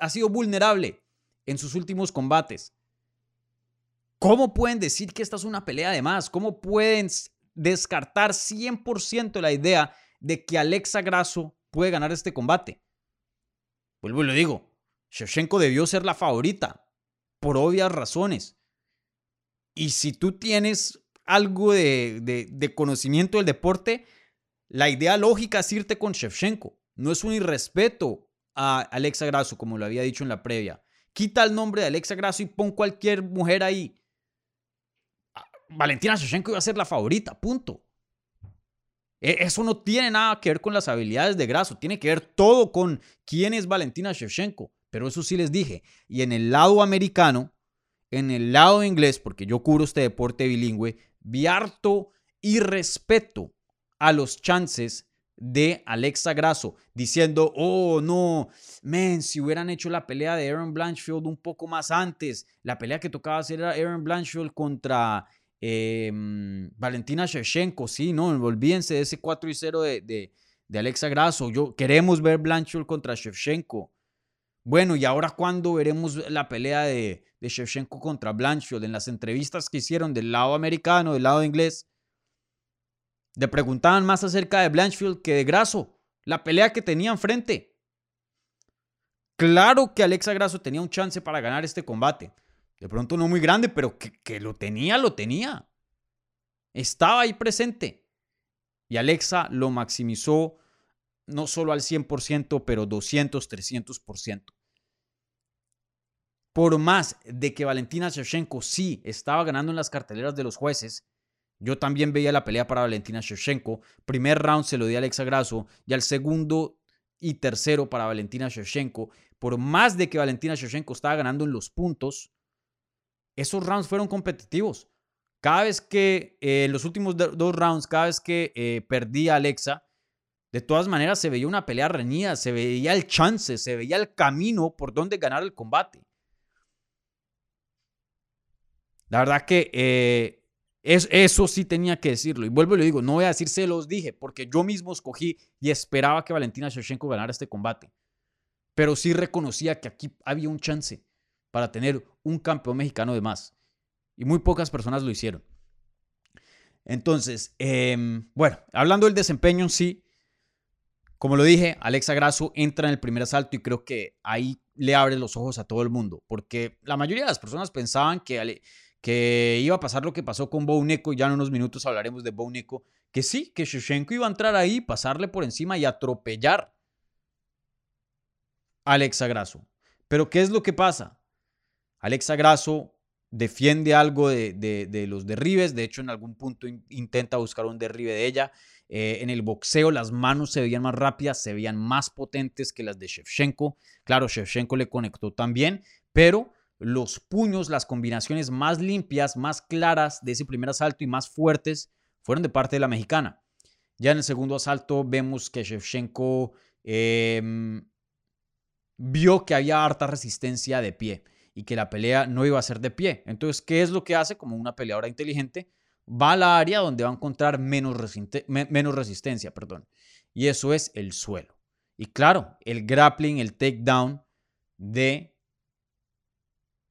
[SPEAKER 3] ha sido vulnerable en sus últimos combates. ¿Cómo pueden decir que esta es una pelea de más? ¿Cómo pueden descartar 100% la idea de que Alexa Grasso puede ganar este combate? Vuelvo y lo digo, Shevchenko debió ser la favorita, por obvias razones. Y si tú tienes algo de, conocimiento del deporte, la idea lógica es irte con Shevchenko. No es un irrespeto a Alexa Grasso, como lo había dicho en la previa. Quita el nombre de Alexa Grasso y pon cualquier mujer ahí. Ah, Valentina Shevchenko iba a ser la favorita, punto. E, eso no tiene nada que ver con las habilidades de Grasso, tiene que ver todo con quién es Valentina Shevchenko. Pero eso sí les dije. Y en el lado americano, en el lado inglés, porque yo cubro este deporte bilingüe, vi harto y respeto a los chances de Alexa Grasso, diciendo, oh no, men, si hubieran hecho la pelea de Aaron Blanchfield un poco más antes, la pelea que tocaba hacer era Aaron Blanchfield contra em, Valentina Shevchenko, sí, no, olvídense de ese 4 y 0 de, de, Alexa Grasso, yo queremos ver Blanchfield contra Shevchenko. Bueno, ¿y ahora cuándo veremos la pelea de, de Shevchenko contra Blanchfield? En las entrevistas que hicieron del lado americano, del lado inglés, le preguntaban más acerca de Blanchfield que de Grasso, la pelea que tenía enfrente. Claro que Alexa Grasso tenía un chance para ganar este combate. De pronto no muy grande, pero que, que lo tenía, lo tenía. Estaba ahí presente. Y Alexa lo maximizó no solo al 100%, pero 200, 300%. Por más de que Valentina Shevchenko sí estaba ganando en las carteleras de los jueces, yo también veía la pelea para Valentina Shevchenko. Primer round se lo di a Alexa Grasso y al segundo y tercero para Valentina Shevchenko. Por más de que Valentina Shevchenko estaba ganando en los puntos, esos rounds fueron competitivos. Cada vez que en eh, los últimos dos rounds, cada vez que eh, perdía Alexa, de todas maneras se veía una pelea reñida, se veía el chance, se veía el camino por donde ganar el combate. La verdad que eh, eso sí tenía que decirlo. Y vuelvo y le digo, no voy a decir se los dije, porque yo mismo escogí y esperaba que Valentina Shevchenko ganara este combate. Pero sí reconocía que aquí había un chance para tener un campeón mexicano de más. Y muy pocas personas lo hicieron. Entonces, em, bueno, hablando del desempeño en sí, como lo dije, Alexa Grasso entra en el primer asalto y creo que ahí le abre los ojos a todo el mundo, porque la mayoría de las personas pensaban que que iba a pasar lo que pasó con Bouneko, y ya en unos minutos hablaremos de Bouneko, que sí, que Shevchenko iba a entrar ahí, pasarle por encima y atropellar a Alexa Grasso. Pero ¿qué es lo que pasa? Alexa Grasso defiende algo de, los derribes, de hecho en algún punto intenta buscar un derribe de ella. Eh, en el boxeo las manos se veían más rápidas, se veían más potentes que las de Shevchenko. Claro, Shevchenko le conectó también, pero los puños, las combinaciones más limpias, más claras de ese primer asalto y más fuertes fueron de parte de la mexicana. Ya en el segundo asalto vemos que Shevchenko em, vio que había harta resistencia de pie y que la pelea no iba a ser de pie. Entonces, ¿qué es lo que hace como una peleadora inteligente? Va a la área donde va a encontrar menos, menos resistencia, perdón. Y eso es el suelo. Y claro, el grappling, el takedown de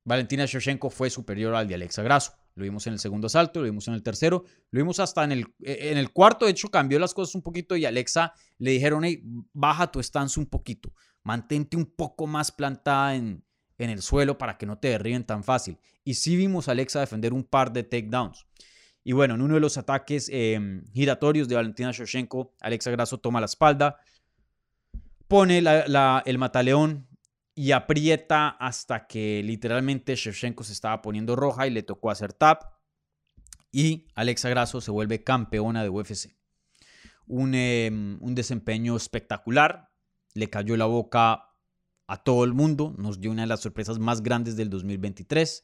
[SPEAKER 3] Valentina Shevchenko fue superior al de Alexa Grasso. Lo vimos en el segundo asalto, lo vimos en el tercero, lo vimos hasta en el, e, en el cuarto. De hecho, cambió las cosas un poquito y Alexa le dijeron, hey, baja tu stance un poquito, mantente un poco más plantada en, en el suelo para que no te derriben tan fácil. Y sí vimos a Alexa defender un par de takedowns. Y bueno, en uno de los ataques em, giratorios de Valentina Shevchenko, Alexa Grasso toma la espalda, pone el mataleón y aprieta hasta que literalmente Shevchenko se estaba poniendo roja y le tocó hacer tap. Y Alexa Grasso se vuelve campeona de UFC. Un, em, un desempeño espectacular. Le cayó la boca a todo el mundo. Nos dio una de las sorpresas más grandes del 2023.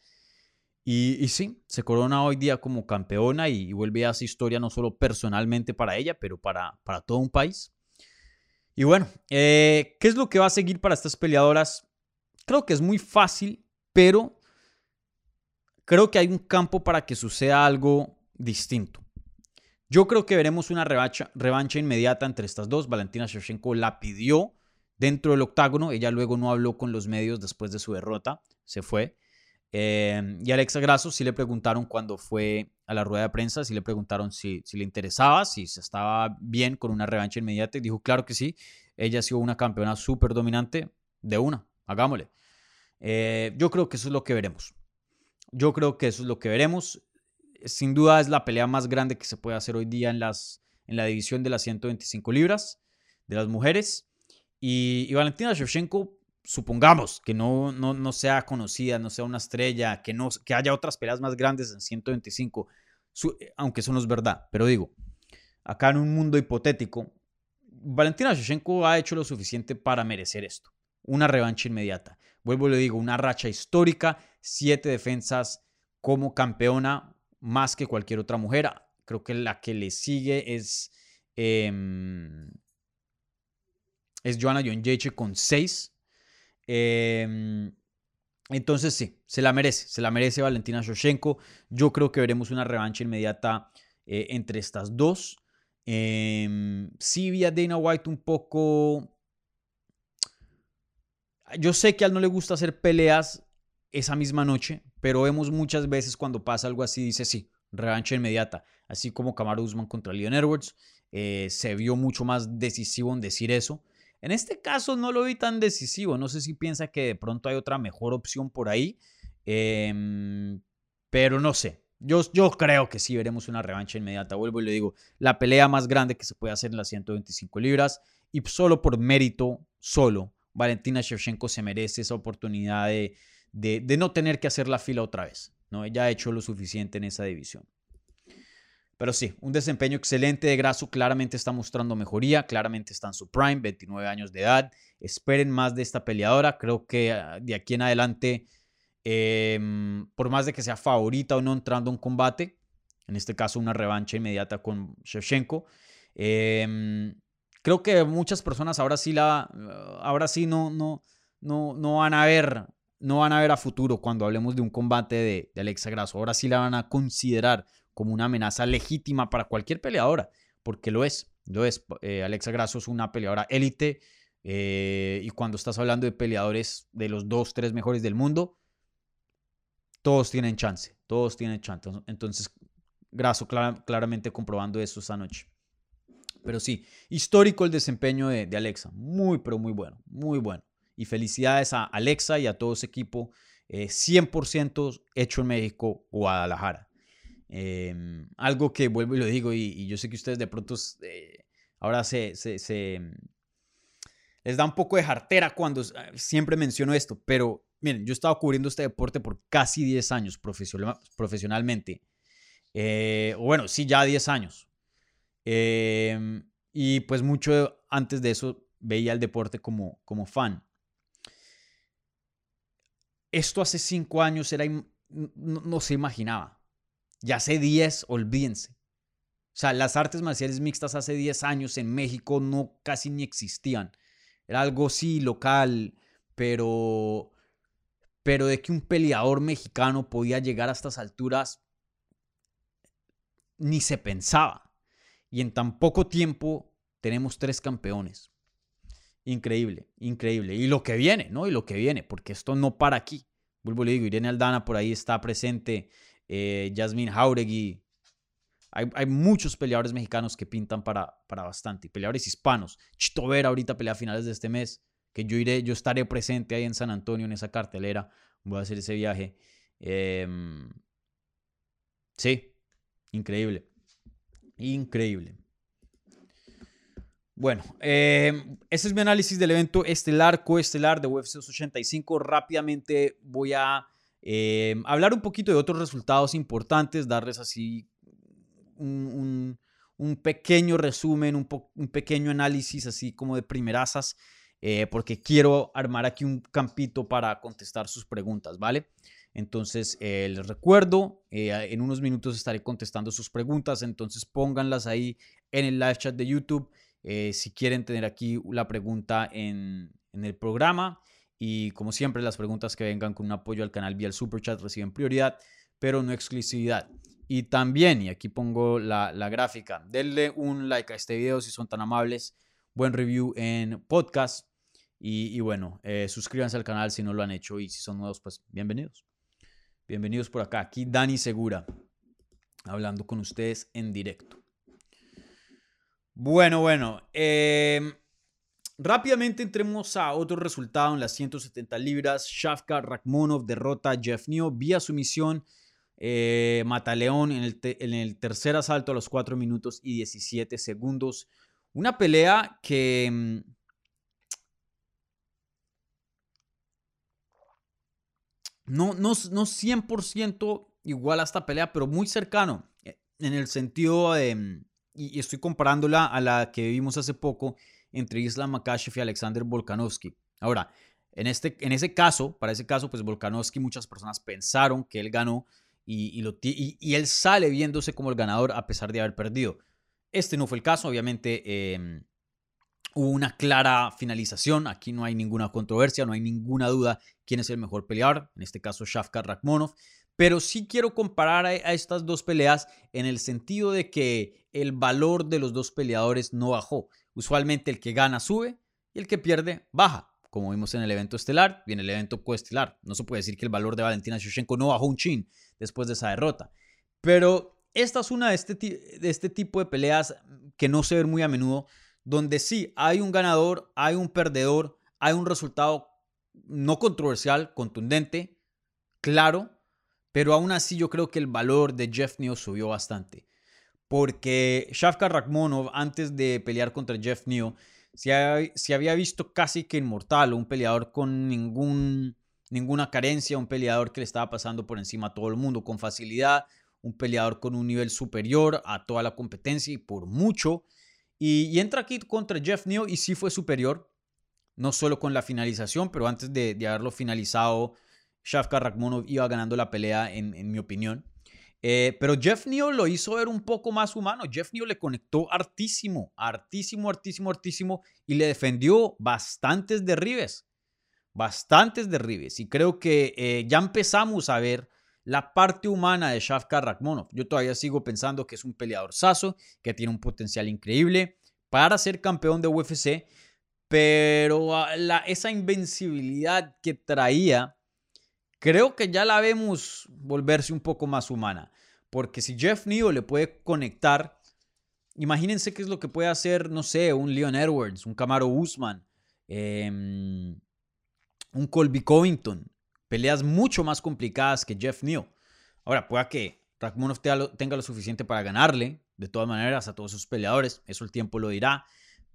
[SPEAKER 3] Y, sí, se corona hoy día como campeona y, vuelve a hacer historia no solo personalmente para ella, pero para, para todo un país. Y bueno, eh, ¿qué es lo que va a seguir para estas peleadoras? Creo que es muy fácil, pero creo que hay un campo para que suceda algo distinto. Yo creo que veremos una revancha, revancha inmediata entre estas dos. Valentina Shevchenko la pidió dentro del octágono. Ella luego no habló con los medios después de su derrota. Se fue. Eh, y Alexa Grasso sí le preguntaron cuando fue a la rueda de prensa, sí le preguntaron si, si le interesaba, si se estaba bien con una revancha inmediata y dijo, claro que sí, ella ha sido una campeona súper dominante de una, hagámosle. Eh, yo creo que eso es lo que veremos. Yo creo que eso es lo que veremos. Sin duda es la pelea más grande que se puede hacer hoy día en, las, en la división de las 125 libras de las mujeres. Y, y Valentina Shevchenko supongamos que no, no, sea conocida, no sea una estrella, que, no, que haya otras peleas más grandes en 125, eh, aunque eso no es verdad, pero digo, acá en un mundo hipotético, Valentina Shevchenko ha hecho lo suficiente para merecer esto, una revancha inmediata. Vuelvo y le digo, una racha histórica, siete defensas como campeona, más que cualquier otra mujer. Creo que la que le sigue es... Em, es Joanna Jędrzejczyk con 6. Em, entonces sí, se la merece, se la merece Valentina Shoshenko. Yo creo que veremos una revancha inmediata eh, entre estas dos. Eh, sí vi a Dana White un poco... Yo sé que a él no le gusta hacer peleas esa misma noche, pero vemos muchas veces cuando pasa algo así, dice sí, revancha inmediata. Así como Kamaru Usman contra Leon Edwards, eh, se vio mucho más decisivo en decir eso. En este caso no lo vi tan decisivo. No sé si piensa que de pronto hay otra mejor opción por ahí. Em, pero no sé. Yo, yo creo que sí veremos una revancha inmediata. Vuelvo y le digo, la pelea más grande que se puede hacer en las 125 libras. Y solo por mérito, solo, Valentina Shevchenko se merece esa oportunidad de, de, no tener que hacer la fila otra vez. ¿no? Ella ha hecho lo suficiente en esa división. Pero sí, un desempeño excelente de Grasso, claramente está mostrando mejoría, claramente está en su prime, 29 años de edad. Esperen más de esta peleadora, creo que ah, de aquí en adelante, em, por más de que sea favorita o no entrando en combate, en este caso una revancha inmediata con Shevchenko, em, creo que muchas personas ahora sí la, ahora sí no, no, no, no van a ver no van a ver a futuro cuando hablemos de un combate de, de Alexa Grasso. Ahora sí la van a considerar como una amenaza legítima para cualquier peleadora, porque lo es, lo es. Eh, Alexa Grasso es una peleadora élite eh, y cuando estás hablando de peleadores de los dos, tres mejores del mundo, todos tienen chance, todos tienen chance. Entonces, Grasso claramente comprobando eso esta noche. Pero sí, histórico el desempeño de, Alexa, muy, pero muy bueno, muy bueno. Y felicidades a Alexa y a todo ese equipo, 100% eh, hecho en México, Guadalajara. Em, algo que vuelvo y lo digo, y, yo sé que ustedes de pronto eh, ahora se, se, les da un poco de jartera cuando ah, siempre menciono esto, pero miren, yo he estado cubriendo este deporte por casi 10 años profesionalmente. Eh, bueno, sí, ya 10 años. Em, y pues mucho antes de eso veía el deporte como, como fan. Esto hace 5 años era, no se imaginaba. Ya hace 10, olvídense. O sea, las artes marciales mixtas hace 10 años en México no casi ni existían. Era algo sí local, pero pero de que un peleador mexicano podía llegar a estas alturas ni se pensaba. Y en tan poco tiempo tenemos tres campeones. Increíble, increíble. Y lo que viene, ¿no? Y lo que viene, porque esto no para aquí. Vuelvo y le digo, Irene Aldana por ahí está presente eh, Jasmine Jauregui. Hay, muchos peleadores mexicanos que pintan para, para bastante. peleadores hispanos. Chito Vera ahorita pelea a finales de este mes. Que yo iré, yo estaré presente ahí en San Antonio en esa cartelera. Voy a hacer ese viaje. Em, sí, increíble. Increíble. Bueno, eh, ese es mi análisis del evento estelar, coestelar de UFC 85. Rápidamente voy a Em, hablar un poquito de otros resultados importantes, darles así un, pequeño resumen, un, pequeño análisis así como de primerasas, eh, porque quiero armar aquí un campito para contestar sus preguntas, ¿vale? Entonces, eh, les recuerdo, eh, en unos minutos estaré contestando sus preguntas, entonces pónganlas ahí en el live chat de YouTube si quieren tener aquí la pregunta en, en el programa. Y como siempre, las preguntas que vengan con un apoyo al canal vía el super chat reciben prioridad, pero no exclusividad. Y también, y aquí pongo la, gráfica, denle un like a este video si son tan amables, buen review en podcast. Y, bueno, eh, suscríbanse al canal si no lo han hecho y si son nuevos, pues bienvenidos. Bienvenidos por acá. Aquí Dani Segura, hablando con ustedes en directo. Bueno, bueno. Eh, Rápidamente entremos a otro resultado en las 170 libras. Shafka Rakhmonov derrota a Jeff New vía sumisión. Eh, Mataleón en el, en el tercer asalto a los 4 minutos y 17 segundos. Una pelea que... Mm, no, no, no 100% igual a esta pelea, pero muy cercano. Eh, en el sentido de... Mm, y estoy comparándola a la que vimos hace poco entre Islam Makashev y Alexander Volkanovski. Ahora, en, este, en ese caso, para ese caso, pues Volkanovski muchas personas pensaron que él ganó y, él sale viéndose como el ganador a pesar de haber perdido. Este no fue el caso, obviamente. Em, hubo una clara finalización. Aquí no hay ninguna controversia, no hay ninguna duda quién es el mejor peleador. En este caso, Shafkat Rakhmonov. Pero sí quiero comparar a, estas dos peleas en el sentido de que el valor de los dos peleadores no bajó. Usualmente el que gana sube y el que pierde baja, como vimos en el evento estelar y en el evento coestelar. No se puede decir que el valor de Valentina Shevchenko no bajó un chin después de esa derrota. Pero esta es una de este, de este tipo de peleas que no se ven muy a menudo, donde sí hay un ganador, hay un perdedor, hay un resultado no controversial, contundente, claro, pero aún así yo creo que el valor de Jeff Neal subió bastante. Porque Shafkar Rakhmonov, antes de pelear contra Jeff Neal, se, había visto casi que inmortal, un peleador con ninguna carencia, un peleador que le estaba pasando por encima a todo el mundo con facilidad, un peleador con un nivel superior a toda la competencia y por mucho. Y, entra aquí contra Jeff Neal y sí fue superior, no solo con la finalización, pero antes de, haberlo finalizado Shafkar Rakhmonov iba ganando la pelea, en, mi opinión. Eh, pero Jeff Neal lo hizo ver un poco más humano. Jeff Neal le conectó hartísimo, hartísimo, hartísimo, hartísimo y le defendió bastantes derribes. Bastantes derribes. Y creo que eh, ya empezamos a ver la parte humana de Shafkar Rakhmonov. Yo todavía sigo pensando que es un peleador saso, que tiene un potencial increíble para ser campeón de UFC, pero ah, esa invencibilidad que traía creo que ya la vemos volverse un poco más humana. Porque si Jeff Neal le puede conectar, imagínense qué es lo que puede hacer, no sé, un Leon Edwards, un Camaro Usman, em, un Colby Covington. Peleas mucho más complicadas que Jeff Neal. Ahora, pueda que Rakhmonov tenga lo suficiente para ganarle, de todas maneras, a todos sus peleadores. Eso el tiempo lo dirá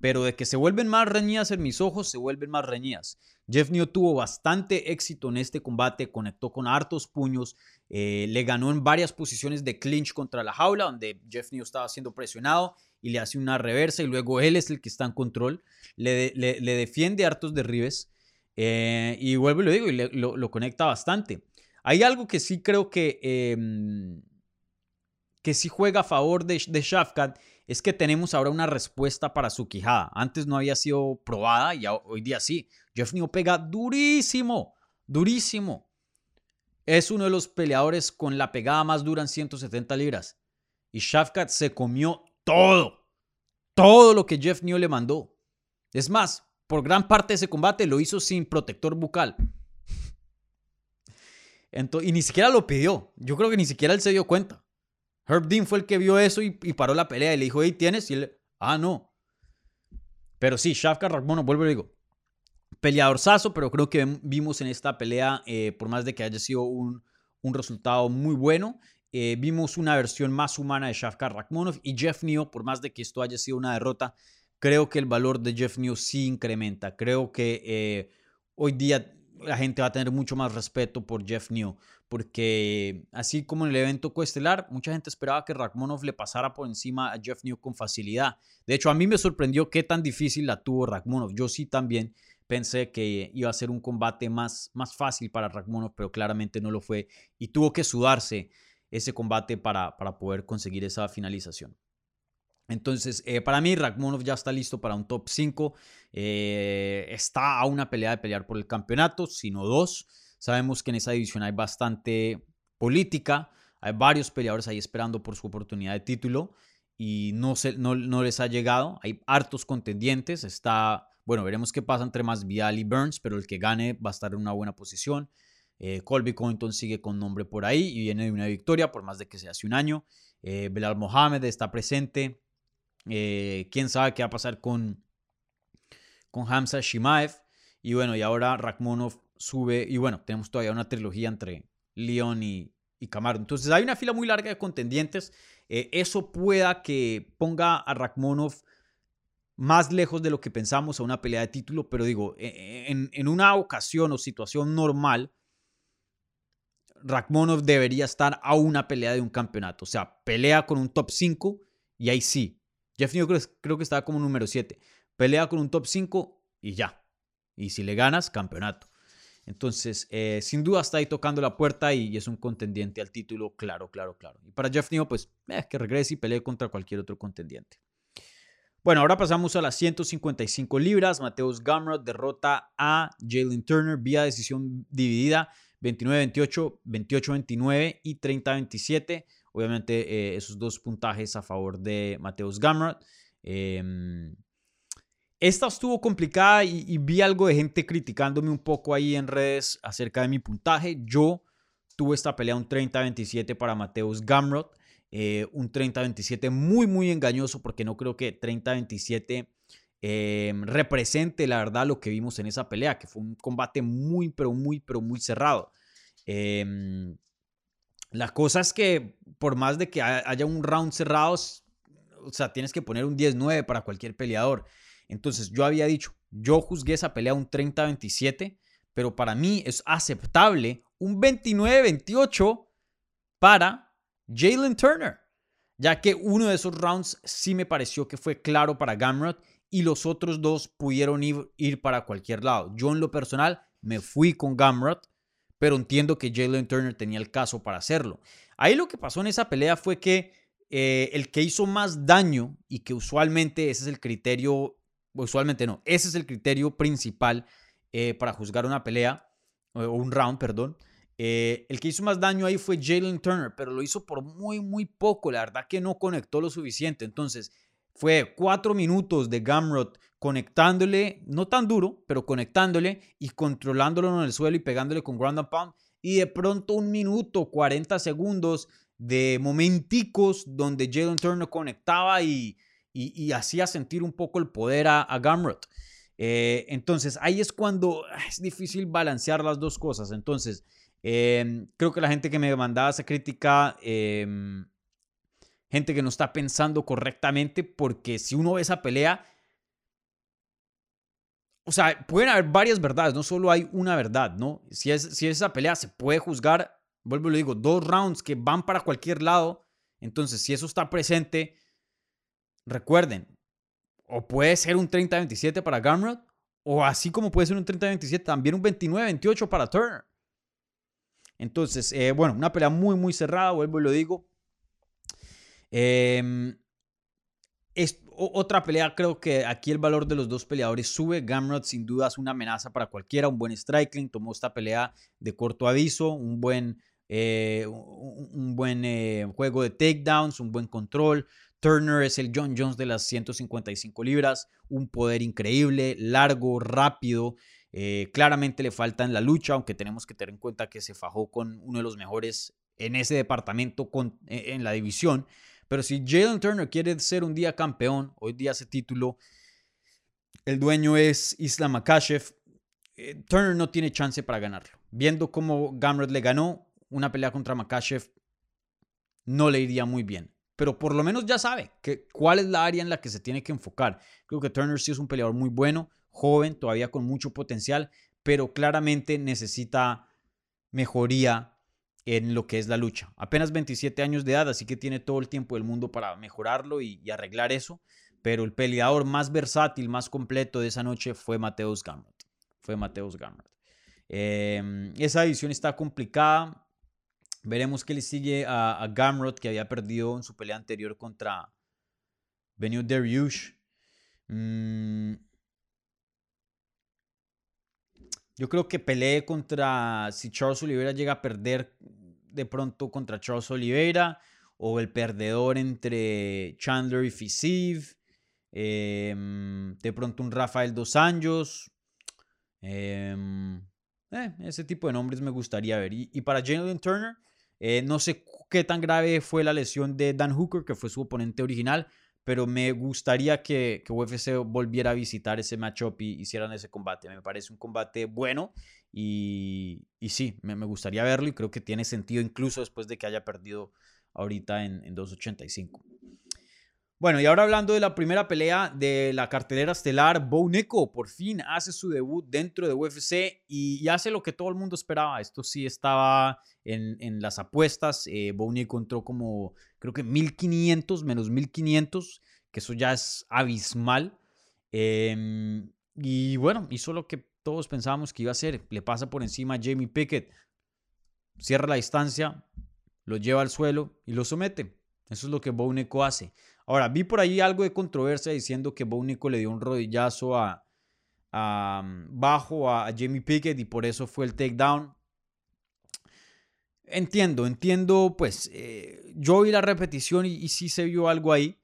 [SPEAKER 3] pero de que se vuelven más reñidas en mis ojos, se vuelven más reñidas. Jeff Neal tuvo bastante éxito en este combate, conectó con hartos puños, eh, le ganó en varias posiciones de clinch contra la jaula, donde Jeff Neal estaba siendo presionado y le hace una reversa y luego él es el que está en control, le, le, defiende hartos derribes eh, y vuelvo y lo digo, y lo, conecta bastante. Hay algo que sí creo que, em, que sí juega a favor de, de Shafkat es que tenemos ahora una respuesta para su quijada. Antes no había sido probada y hoy día sí. Jeff Neal pega durísimo, durísimo. Es uno de los peleadores con la pegada más dura en 170 libras. Y Shafkat se comió todo, todo lo que Jeff Neal le mandó. Es más, por gran parte de ese combate lo hizo sin protector bucal. y ni siquiera lo pidió. Yo creo que ni siquiera él se dio cuenta. Herb Dean fue el que vio eso y, paró la pelea y le dijo, hey, ¿tienes? Y él, ah, no. Pero sí, Shafka Rakhmonov, vuelvo y digo, peleador saso, pero creo que vimos en esta pelea, eh, por más de que haya sido un, resultado muy bueno, eh, vimos una versión más humana de Shafka Rakhmonov y Jeff Neal, por más de que esto haya sido una derrota, creo que el valor de Jeff Neal sí incrementa. Creo que eh, hoy día la gente va a tener mucho más respeto por Jeff New, porque así como en el evento coestelar, mucha gente esperaba que Rakhmonov le pasara por encima a Jeff New con facilidad. De hecho, a mí me sorprendió qué tan difícil la tuvo Rakhmonov. Yo sí también pensé que iba a ser un combate más, más fácil para Rakhmonov, pero claramente no lo fue y tuvo que sudarse ese combate para, para poder conseguir esa finalización. Entonces, eh, para mí, Rakhmonov ya está listo para un top 5. Eh, está a una pelea de pelear por el campeonato, sino dos. Sabemos que en esa división hay bastante política. Hay varios peleadores ahí esperando por su oportunidad de título y no, se, no, les ha llegado. Hay hartos contendientes. Está, bueno, veremos qué pasa entre más Vial y Burns, pero el que gane va a estar en una buena posición. Eh, Colby Covington sigue con nombre por ahí y viene de una victoria, por más de que sea hace un año. Belal Mohamed está presente. Eh, quién sabe qué va a pasar con, con Hamza Shimaev. Y bueno, y ahora Rakhmonov sube. Y bueno, tenemos todavía una trilogía entre Leon y, y Camaro. Entonces hay una fila muy larga de contendientes. Eh, eso pueda que ponga a Rakhmonov más lejos de lo que pensamos a una pelea de título. Pero digo, e, e, en, en una ocasión o situación normal, Rakhmonov debería estar a una pelea de un campeonato. O sea, pelea con un top 5 y ahí sí, Jeff New creo, que estaba como número 7. Pelea con un top 5 y ya. Y si le ganas, campeonato. Entonces, eh, sin duda está ahí tocando la puerta y, es un contendiente al título, claro, claro, claro. Y para Jeff New, pues, eh, que regrese y pelee contra cualquier otro contendiente. Bueno, ahora pasamos a las 155 libras. Mateus Gamrot derrota a Jalen Turner vía decisión dividida 29-28, 28-29 y 30-27. Obviamente eh, esos dos puntajes a favor de Mateus Gamrot. Em, esta estuvo complicada y, vi algo de gente criticándome un poco ahí en redes acerca de mi puntaje. Yo tuve esta pelea un 30-27 para Mateus Gamrot. Eh, un 30-27 muy, muy engañoso porque no creo que 30-27 eh, represente la verdad lo que vimos en esa pelea, que fue un combate muy, pero muy, pero muy cerrado. Em, la cosa es que por más de que haya un round cerrado, o sea, tienes que poner un 10-9 para cualquier peleador. Entonces yo había dicho, yo juzgué esa pelea un 30-27, pero para mí es aceptable un 29-28 para Jalen Turner, ya que uno de esos rounds sí me pareció que fue claro para Gamrot y los otros dos pudieron ir, para cualquier lado. Yo en lo personal me fui con Gamrot, pero entiendo que Jalen Turner tenía el caso para hacerlo. Ahí lo que pasó en esa pelea fue que eh, el que hizo más daño y que usualmente ese es el criterio, usualmente no, ese es el criterio principal eh, para juzgar una pelea, o un round, perdón, eh, el que hizo más daño ahí fue Jalen Turner, pero lo hizo por muy, muy poco. La verdad que no conectó lo suficiente. Entonces, fue cuatro minutos de Gamrot conectándole, no tan duro, pero conectándole y controlándolo en el suelo y pegándole con ground and pound. Y de pronto un minuto, 40 segundos de momenticos donde Jalen Turner conectaba y, y, hacía sentir un poco el poder a, Gamrot. Eh, entonces ahí es cuando ah, es difícil balancear las dos cosas. Entonces, Em, creo que la gente que me mandaba esa crítica, em, gente que no está pensando correctamente, porque si uno ve esa pelea, o sea, pueden haber varias verdades, no solo hay una verdad, ¿no? Si es, si esa pelea se puede juzgar, vuelvo y lo digo, dos rounds que van para cualquier lado, entonces si eso está presente, recuerden, o puede ser un 30-27 para Gamrot, o así como puede ser un 30-27, también un 29-28 para Turner. Entonces, eh, bueno, una pelea muy, muy cerrada, vuelvo y lo digo. Es, otra pelea, creo que aquí el valor de los dos peleadores sube. Gamrot sin duda es una amenaza para cualquiera, un buen striking, tomó esta pelea de corto aviso, un buen, eh, un buen eh, juego de takedowns, un buen control. Turner es el John Jones de las 155 libras, un poder increíble, largo, rápido. Eh, claramente le falta en la lucha, aunque tenemos que tener en cuenta que se fajó con uno de los mejores en ese departamento e, en la división. Pero si Jalen Turner quiere ser un día campeón, hoy día ese título, el dueño es Islam Makashev, eh, Turner no tiene chance para ganarlo. Viendo cómo Gamrot le ganó una pelea contra Makashev, no le iría muy bien. Pero por lo menos ya sabe cuál es la área en la que se tiene que enfocar. Creo que Turner sí es un peleador muy bueno, joven, todavía con mucho potencial, pero claramente necesita mejoría en lo que es la lucha. Apenas 27 años de edad, así que tiene todo el tiempo del mundo para mejorarlo y, arreglar eso. Pero el peleador más versátil, más completo de esa noche fue Mateus Gamrot. Fue Mateus Gamrot. Em, esa edición está complicada. Veremos qué le sigue a, a, Gamrot, que había perdido en su pelea anterior contra Benio Dariush. Mm, yo creo que pelee contra, si Charles Oliveira llega a perder de pronto contra Charles Oliveira, o el perdedor entre Chandler y Fisiv, em, de pronto un Rafael Dos Anjos, em, eh, ese tipo de nombres me gustaría ver. Y, para Jalen Turner, eh, no sé qué tan grave fue la lesión de Dan Hooker, que fue su oponente original, pero me gustaría que, que, UFC volviera a visitar ese matchup y hicieran ese combate. Me parece un combate bueno y, y sí, me, me, gustaría verlo y creo que tiene sentido incluso después de que haya perdido ahorita en, en 285. Bueno, y ahora hablando de la primera pelea de la cartelera estelar, Bo Nico por fin hace su debut dentro de UFC y, hace lo que todo el mundo esperaba. Esto sí estaba en, en las apuestas. Eh, Bo Nico entró como, creo que 1500 menos 1500, que eso ya es abismal. Em, y bueno, hizo lo que todos pensábamos que iba a hacer. Le pasa por encima a Jamie Pickett, cierra la distancia, lo lleva al suelo y lo somete. Eso es lo que Bo Nico hace. Ahora, vi por ahí algo de controversia diciendo que Bo Nico le dio un rodillazo a, mm, bajo a, Jamie Pickett y por eso fue el takedown. Entiendo, entiendo, pues eh, yo vi la repetición y, y, sí se vio algo ahí,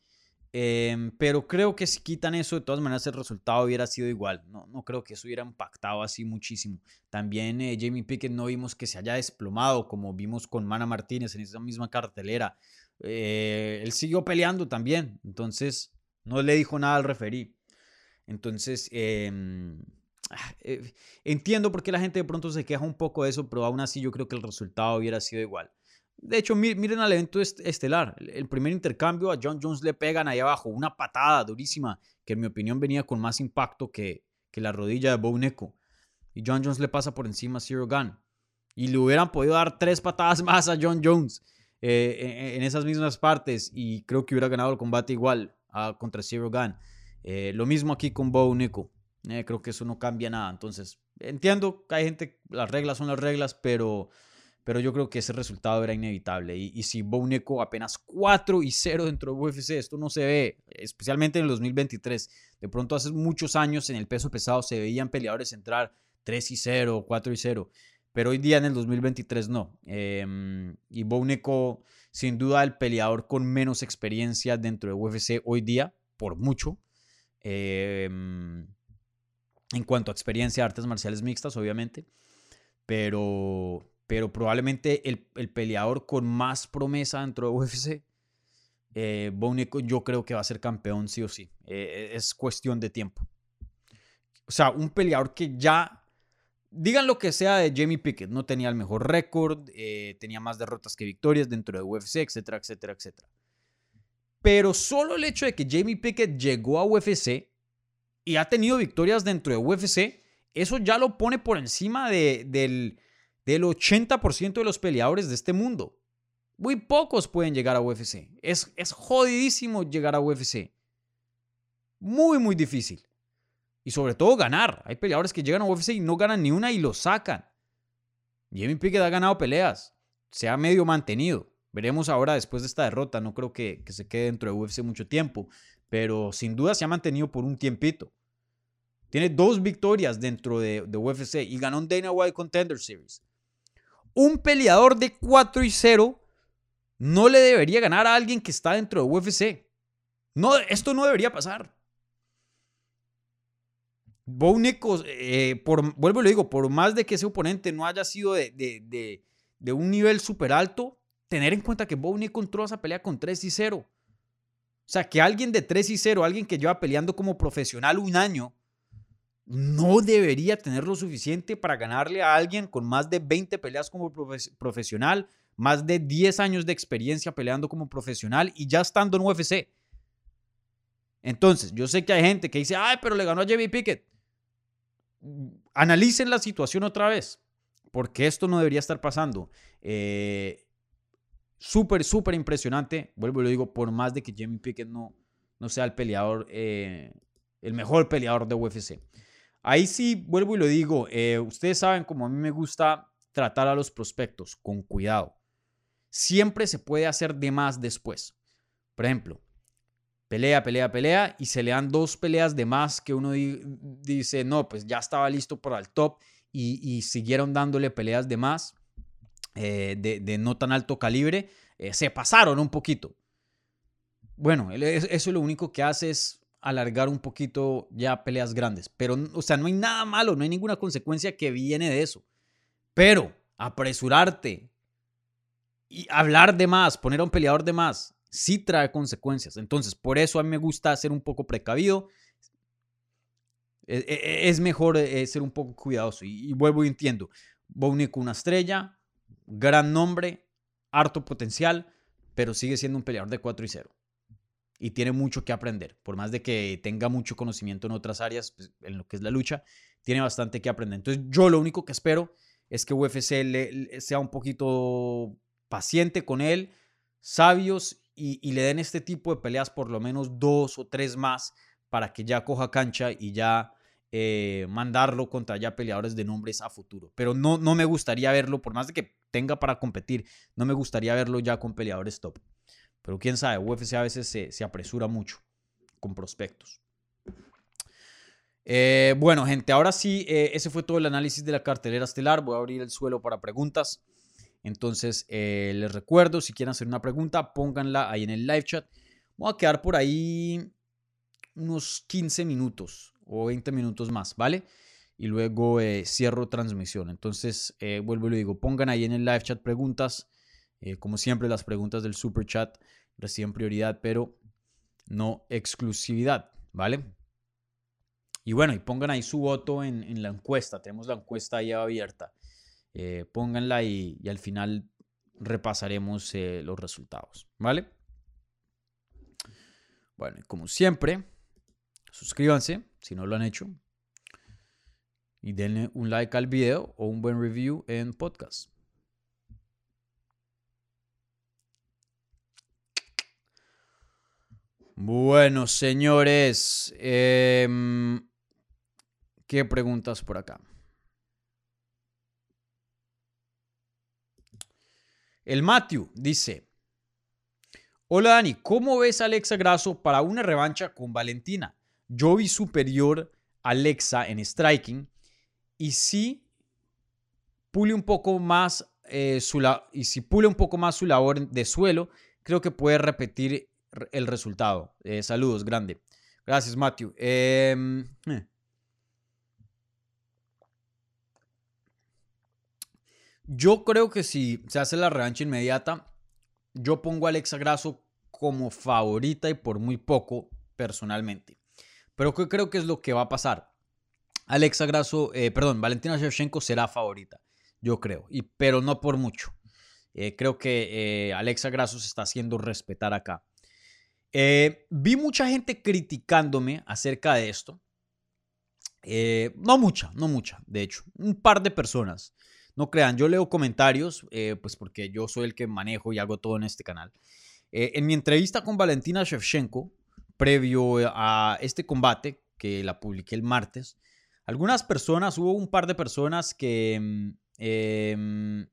[SPEAKER 3] em, pero creo que si quitan eso, de todas maneras el resultado hubiera sido igual. No, no creo que eso hubiera impactado así muchísimo. También eh, Jamie Pickett no vimos que se haya desplomado como vimos con Mana Martínez en esa misma cartelera. Eh, él siguió peleando también, entonces no le dijo nada al referí. Entonces, em, ah, eh, entiendo por qué la gente de pronto se queja un poco de eso, pero aún así yo creo que el resultado hubiera sido igual. De hecho, miren al evento estelar. El primer intercambio a John Jones le pegan ahí abajo una patada durísima que en mi opinión venía con más impacto que, que la rodilla de Bo Neko. Y John Jones le pasa por encima a Zero Gun. Y le hubieran podido dar tres patadas más a John Jones. Eh, en, esas mismas partes y creo que hubiera ganado el combate igual a, contra Zero Gun. Eh, lo mismo aquí con Bo Nico. Eh, creo que eso no cambia nada. Entonces, entiendo que hay gente, las reglas son las reglas, pero, pero yo creo que ese resultado era inevitable. Y, si Bo Nico apenas 4 y 0 dentro de UFC, esto no se ve, especialmente en el 2023. De pronto, hace muchos años en el peso pesado se veían peleadores entrar 3 y 0, 4 y 0 pero hoy día en el 2023 no. Eh, y Bouneco, sin duda, el peleador con menos experiencia dentro de UFC hoy día, por mucho. Em, en cuanto a experiencia de artes marciales mixtas, obviamente. Pero, pero probablemente el, el peleador con más promesa dentro de UFC. Eh, yo creo que va a ser campeón sí o sí. Eh, es cuestión de tiempo. O sea, un peleador que ya Digan lo que sea de Jamie Pickett, no tenía el mejor récord, eh, tenía más derrotas que victorias dentro de UFC, etcétera, etcétera, etcétera. Pero solo el hecho de que Jamie Pickett llegó a UFC y ha tenido victorias dentro de UFC, eso ya lo pone por encima de, del, del 80% de los peleadores de este mundo. Muy pocos pueden llegar a UFC. Es, es jodidísimo llegar a UFC. Muy, muy difícil. Y sobre todo ganar. Hay peleadores que llegan a UFC y no ganan ni una y lo sacan. Jamie Pickett ha ganado peleas. Se ha medio mantenido. Veremos ahora después de esta derrota. No creo que, se quede dentro de UFC mucho tiempo. Pero sin duda se ha mantenido por un tiempito. Tiene dos victorias dentro de, de UFC y ganó un Dana White Contender Series. Un peleador de 4 y 0 no le debería ganar a alguien que está dentro de UFC. No, esto no debería pasar. Bo eh, por, vuelvo y lo digo, por más de que ese oponente no haya sido de, un nivel súper alto, tener en cuenta que Bo entró a esa pelea con 3 y 0. O sea, que alguien de 3 y 0, alguien que lleva peleando como profesional un año, no debería tener lo suficiente para ganarle a alguien con más de 20 peleas como profesional, más de 10 años de experiencia peleando como profesional y ya estando en UFC. Entonces, yo sé que hay gente que dice, ay, pero le ganó a Jamie Pickett analicen la situación otra vez, porque esto no debería estar pasando. Eh, súper, súper impresionante. Vuelvo y lo digo, por más de que Jamie Pickett no, no sea el peleador, eh, el mejor peleador de UFC. Ahí sí, vuelvo y lo digo, eh, ustedes saben como a mí me gusta tratar a los prospectos con cuidado. Siempre se puede hacer de más después. Por ejemplo, pelea, pelea, pelea, y se le dan dos peleas de más que uno dice, no, pues ya estaba listo para el top, y, siguieron dándole peleas de más, eh, de, no tan alto calibre, eh, se pasaron un poquito. Bueno, eso lo único que hace es alargar un poquito ya peleas grandes, pero, o sea, no hay nada malo, no hay ninguna consecuencia que viene de eso. Pero apresurarte y hablar de más, poner a un peleador de más, sí trae consecuencias. Entonces, por eso a mí me gusta ser un poco precavido. E, e, es mejor eh, ser un poco cuidadoso. Y, vuelvo y entiendo. Bonico, una estrella, gran nombre, harto potencial, pero sigue siendo un peleador de 4 y 0. Y tiene mucho que aprender. Por más de que tenga mucho conocimiento en otras áreas, pues, en lo que es la lucha, tiene bastante que aprender. Entonces, yo lo único que espero es que UFC le, sea un poquito paciente con él, sabios y, le den este tipo de peleas por lo menos dos o tres más para que ya coja cancha y ya eh, mandarlo contra ya peleadores de nombres a futuro. Pero no, no me gustaría verlo, por más de que tenga para competir, no me gustaría verlo ya con peleadores top. Pero quién sabe, UFC a veces se, apresura mucho con prospectos. Eh, bueno, gente, ahora sí, eh, ese fue todo el análisis de la cartelera estelar. Voy a abrir el suelo para preguntas. Entonces, eh, les recuerdo, si quieren hacer una pregunta, pónganla ahí en el live chat. Voy a quedar por ahí unos 15 minutos o 20 minutos más, ¿vale? Y luego cierro transmisión. Entonces, vuelvo y lo digo, pongan ahí en el live chat preguntas. como siempre, las preguntas del super chat reciben prioridad, pero no exclusividad, ¿vale? Y bueno, y pongan ahí su voto en, la encuesta. Tenemos la encuesta ahí abierta. Eh, pónganla y, al final repasaremos eh, los resultados. ¿Vale? Bueno, como siempre, suscríbanse si no lo han hecho. Y denle un like al video o un buen review en podcast. Bueno, señores. Eh, ¿Qué preguntas por acá? El Matthew dice, hola Dani, ¿cómo ves a Alexa Grasso para una revancha con Valentina? Yo vi superior a Alexa en striking y si pule un poco más eh, su y si pule un poco más su labor de suelo, creo que puede repetir el resultado. Eh, saludos, grande. Gracias, Matthew. Em, eh. Yo creo que si se hace la revancha inmediata, yo pongo a Alexa Grasso como favorita y por muy poco personalmente. Pero ¿qué creo que es lo que va a pasar? Alexa Grasso, eh, perdón, Valentina Shevchenko será favorita, yo creo, y, pero no por mucho. Eh, creo que eh, Alexa Grasso se está haciendo respetar acá. vi mucha gente criticándome acerca de esto. no mucha, no mucha, de hecho, un par de personas. No crean, yo leo comentarios, eh, pues porque yo soy el que manejo y hago todo en este canal. Eh, en mi entrevista con Valentina Shevchenko, previo a este combate, que la publiqué el martes, algunas personas, hubo un par de personas que, mm, em,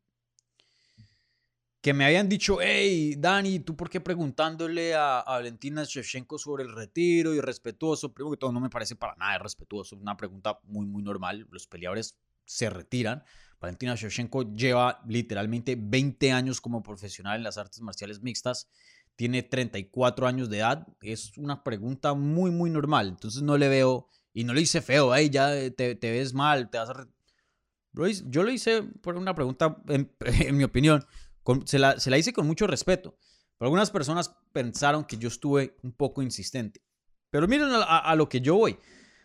[SPEAKER 3] que me habían dicho, hey, Dani, ¿tú por qué preguntándole a, Valentina Shevchenko sobre el retiro y respetuoso? Primero que todo, no me parece para nada respetuoso, una pregunta muy, muy normal. Los peleadores se retiran. Valentina Shevchenko lleva literalmente 20 años como profesional en las artes marciales mixtas. Tiene 34 años de edad. Es una pregunta muy, muy normal. Entonces no le veo, y no le hice feo, ahí ya te, ves mal, te vas a... Yo lo hice por una pregunta, en, mi opinión, se, la, hice con mucho respeto. Pero algunas personas pensaron que yo estuve un poco insistente. Pero miren a lo que yo voy.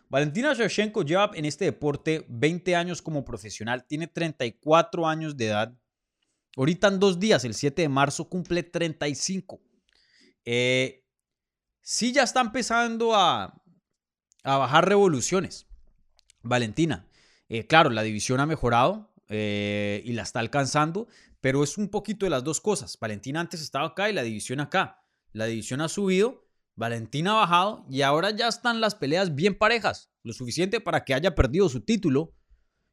[SPEAKER 3] Valentina Shevchenko lleva en este deporte 20 años como profesional, tiene 34 años de edad. Ahorita en dos días, el 7 de marzo, cumple 35. Eh, sí ya está empezando a, bajar revoluciones. Valentina, eh, claro, la división ha mejorado eh, y la está alcanzando, pero es un poquito de las dos cosas. Valentina antes estaba acá y la división acá. La división ha subido Valentina ha bajado y ahora ya están las peleas bien parejas, lo suficiente para que haya perdido su título.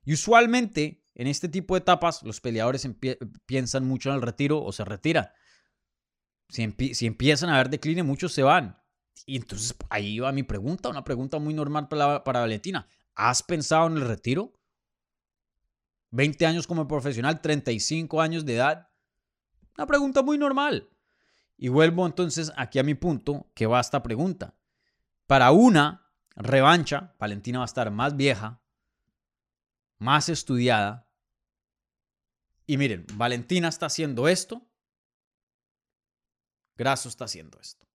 [SPEAKER 3] Y usualmente en este tipo de etapas los peleadores piensan mucho en el retiro o se retiran. Si, empiezan a ver decline, muchos se van. Y entonces ahí va mi pregunta, una pregunta muy normal para, para Valentina. ¿Has pensado en el retiro? 20 años como profesional, 35 años de edad. Una pregunta muy normal. Y vuelvo entonces aquí a mi punto, que va esta pregunta. Para una revancha, Valentina va a estar más vieja, más estudiada. Y miren, Valentina está haciendo esto, Graso está haciendo esto.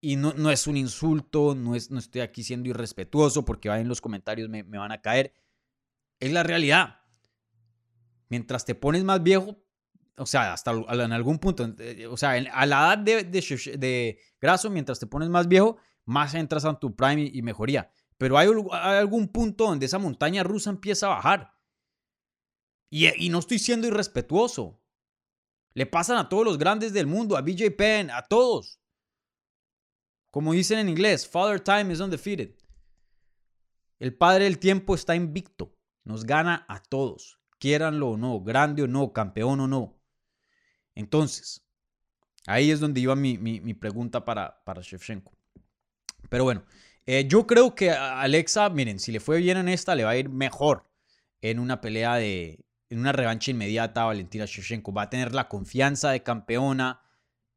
[SPEAKER 3] Y no, no es un insulto, no, es, no estoy aquí siendo irrespetuoso porque en los comentarios me, me van a caer. Es la realidad. Mientras te pones más viejo, o sea, hasta en algún punto, eh, o sea, a la edad de, graso, mientras te pones más viejo, más entras a tu prime y, mejoría. Pero hay, algún punto donde esa montaña rusa empieza a bajar. Y, y, no estoy siendo irrespetuoso. Le pasan a todos los grandes del mundo, a BJ Penn, a todos. Como dicen en inglés, Father Time is undefeated. El padre del tiempo está invicto. Nos gana a todos, quieranlo o no, grande o no, campeón o no. Entonces, Ahí es donde iba mi, mi, pregunta para, para Shevchenko. Pero bueno, eh, yo creo que Alexa, miren, si le fue bien en esta, le va a ir mejor en una pelea de, en una revancha inmediata a Valentina Shevchenko. Va a tener la confianza de campeona,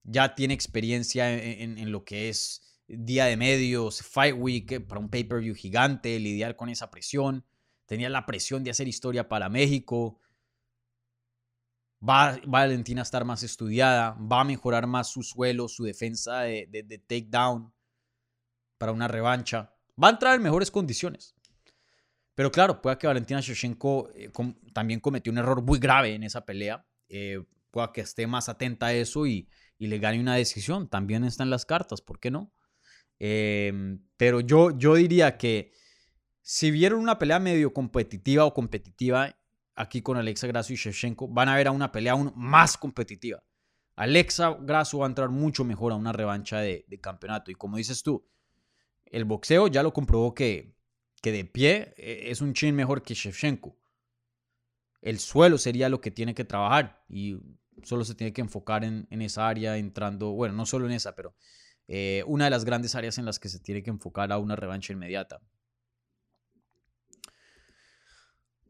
[SPEAKER 3] ya tiene experiencia en, lo que es día de medios, Fight Week, eh, para un pay-per-view gigante, lidiar con esa presión. Tenía la presión de hacer historia para México. Va, Valentina a estar más estudiada, va a mejorar más su suelo, su defensa de, de, takedown para una revancha. Va a entrar en mejores condiciones. Pero claro, puede que Valentina Shevchenko eh, también cometió un error muy grave en esa pelea. Eh, pueda que esté más atenta a eso y, le gane una decisión. También está en las cartas, ¿por qué no? Em, pero yo, yo diría que si vieron una pelea medio competitiva o competitiva aquí con Alexa Grasso y Shevchenko, van a ver a una pelea aún más competitiva. Alexa Grasso va a entrar mucho mejor a una revancha de, campeonato. Y como dices tú, el boxeo ya lo comprobó que, que de pie eh, es un chin mejor que Shevchenko. El suelo sería lo que tiene que trabajar y solo se tiene que enfocar en, esa área entrando, bueno, no solo en esa, pero eh, una de las grandes áreas en las que se tiene que enfocar a una revancha inmediata.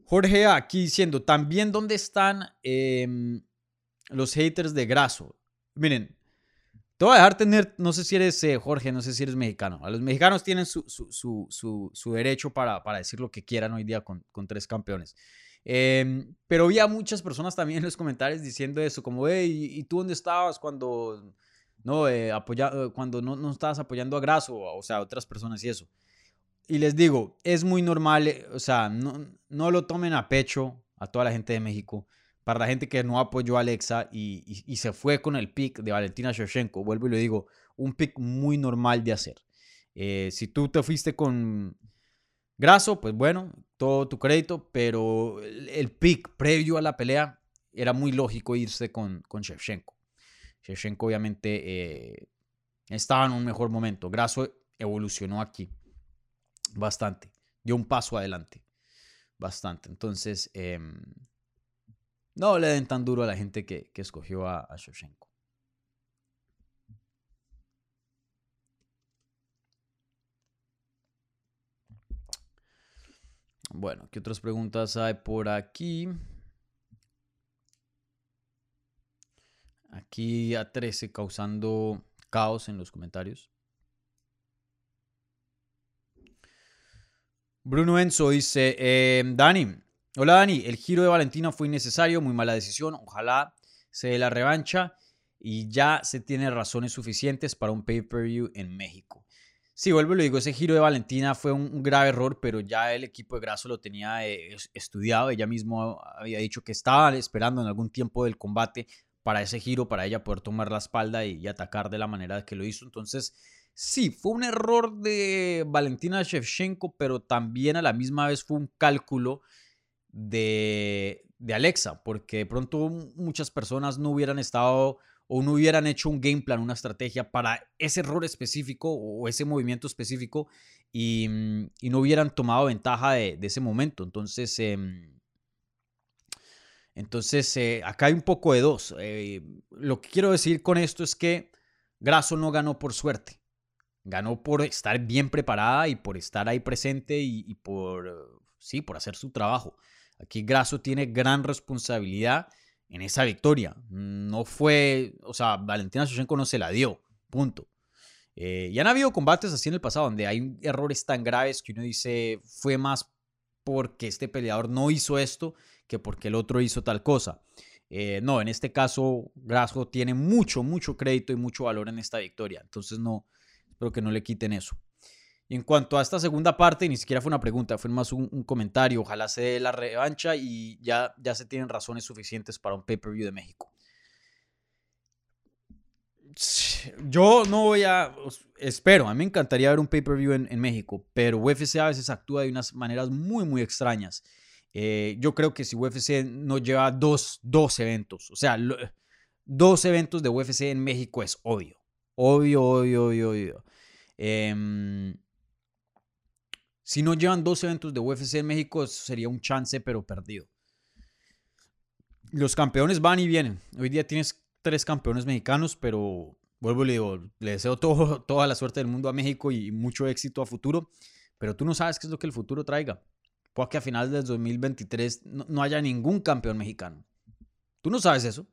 [SPEAKER 3] Jorge aquí diciendo, también dónde están em, los haters de Graso. Miren, te voy a dejar tener, no sé si eres eh, Jorge, no sé si eres mexicano. A los mexicanos tienen su, su, derecho para, para, decir lo que quieran hoy día con, con tres campeones. Em, pero vi a muchas personas también en los comentarios diciendo eso, como, hey, ¿y tú dónde estabas cuando no, eh, eh, cuando no, no estabas apoyando a Graso? O sea, otras personas y eso y les digo, es muy normal, eh, o sea, no, no, lo tomen a pecho a toda la gente de México. Para la gente que no apoyó a Alexa y, y, se fue con el pick de Valentina Shevchenko, vuelvo y le digo, un pick muy normal de hacer. Eh, si tú te fuiste con Graso, pues bueno, todo tu crédito, pero el, pick previo a la pelea era muy lógico irse con, con Shevchenko. Shevchenko obviamente eh, estaba en un mejor momento. Graso evolucionó aquí bastante, dio un paso adelante, bastante. Entonces, em, no le den tan duro a la gente que, escogió a, a. Bueno, ¿qué otras preguntas hay por aquí? Aquí a 13 causando caos en los comentarios. Bruno Enzo dice, eh, Dani, hola Dani, el giro de Valentina fue innecesario, muy mala decisión, ojalá se dé la revancha y ya se tiene razones suficientes para un pay-per-view en México. Sí, vuelvo y lo digo, ese giro de Valentina fue un, grave error, pero ya el equipo de Graso lo tenía eh, estudiado, ella mismo había dicho que estaba esperando en algún tiempo del combate para ese giro, para ella poder tomar la espalda y, y atacar de la manera que lo hizo. Entonces, Sí, fue un error de Valentina Shevchenko, pero también a la misma vez fue un cálculo de, Alexa, porque de pronto muchas personas no hubieran estado o no hubieran hecho un game plan, una estrategia para ese error específico o ese movimiento específico y, mm, no hubieran tomado ventaja de, ese momento. Entonces, em, entonces eh, acá hay un poco de dos. Eh, lo que quiero decir con esto es que Grasso no ganó por suerte. Ganó por estar bien preparada y por estar ahí presente y, por, sí, por hacer su trabajo. Aquí Grasso tiene gran responsabilidad en esa victoria. No fue, o sea, Valentina Shevchenko no se la dio, punto. Eh, han habido combates así en el pasado donde hay errores tan graves que uno dice fue más porque este peleador no hizo esto que porque el otro hizo tal cosa. Eh, no, en este caso Grasso tiene mucho, mucho crédito y mucho valor en esta victoria. Entonces no, Espero que no le quiten eso. Y en cuanto a esta segunda parte, ni siquiera fue una pregunta, fue más un, comentario. Ojalá se dé la revancha y ya, ya se tienen razones suficientes para un pay-per-view de México. Yo no voy a. Espero, a mí me encantaría ver un pay-per-view en, México, pero UFC a veces actúa de unas maneras muy, muy extrañas. Eh, yo creo que si UFC no lleva dos, dos eventos, o sea, dos eventos de UFC en México es obvio. Obvio, obvio, obvio, obvio. Em, si no llevan dos eventos de UFC en México, sería un chance, pero perdido. Los campeones van y vienen. Hoy día tienes tres campeones mexicanos, pero vuelvo y le digo, le deseo todo, toda la suerte del mundo a México y mucho éxito a futuro, pero tú no sabes qué es lo que el futuro traiga. Puede que a finales del 2023 no, no haya ningún campeón mexicano. Tú no sabes eso.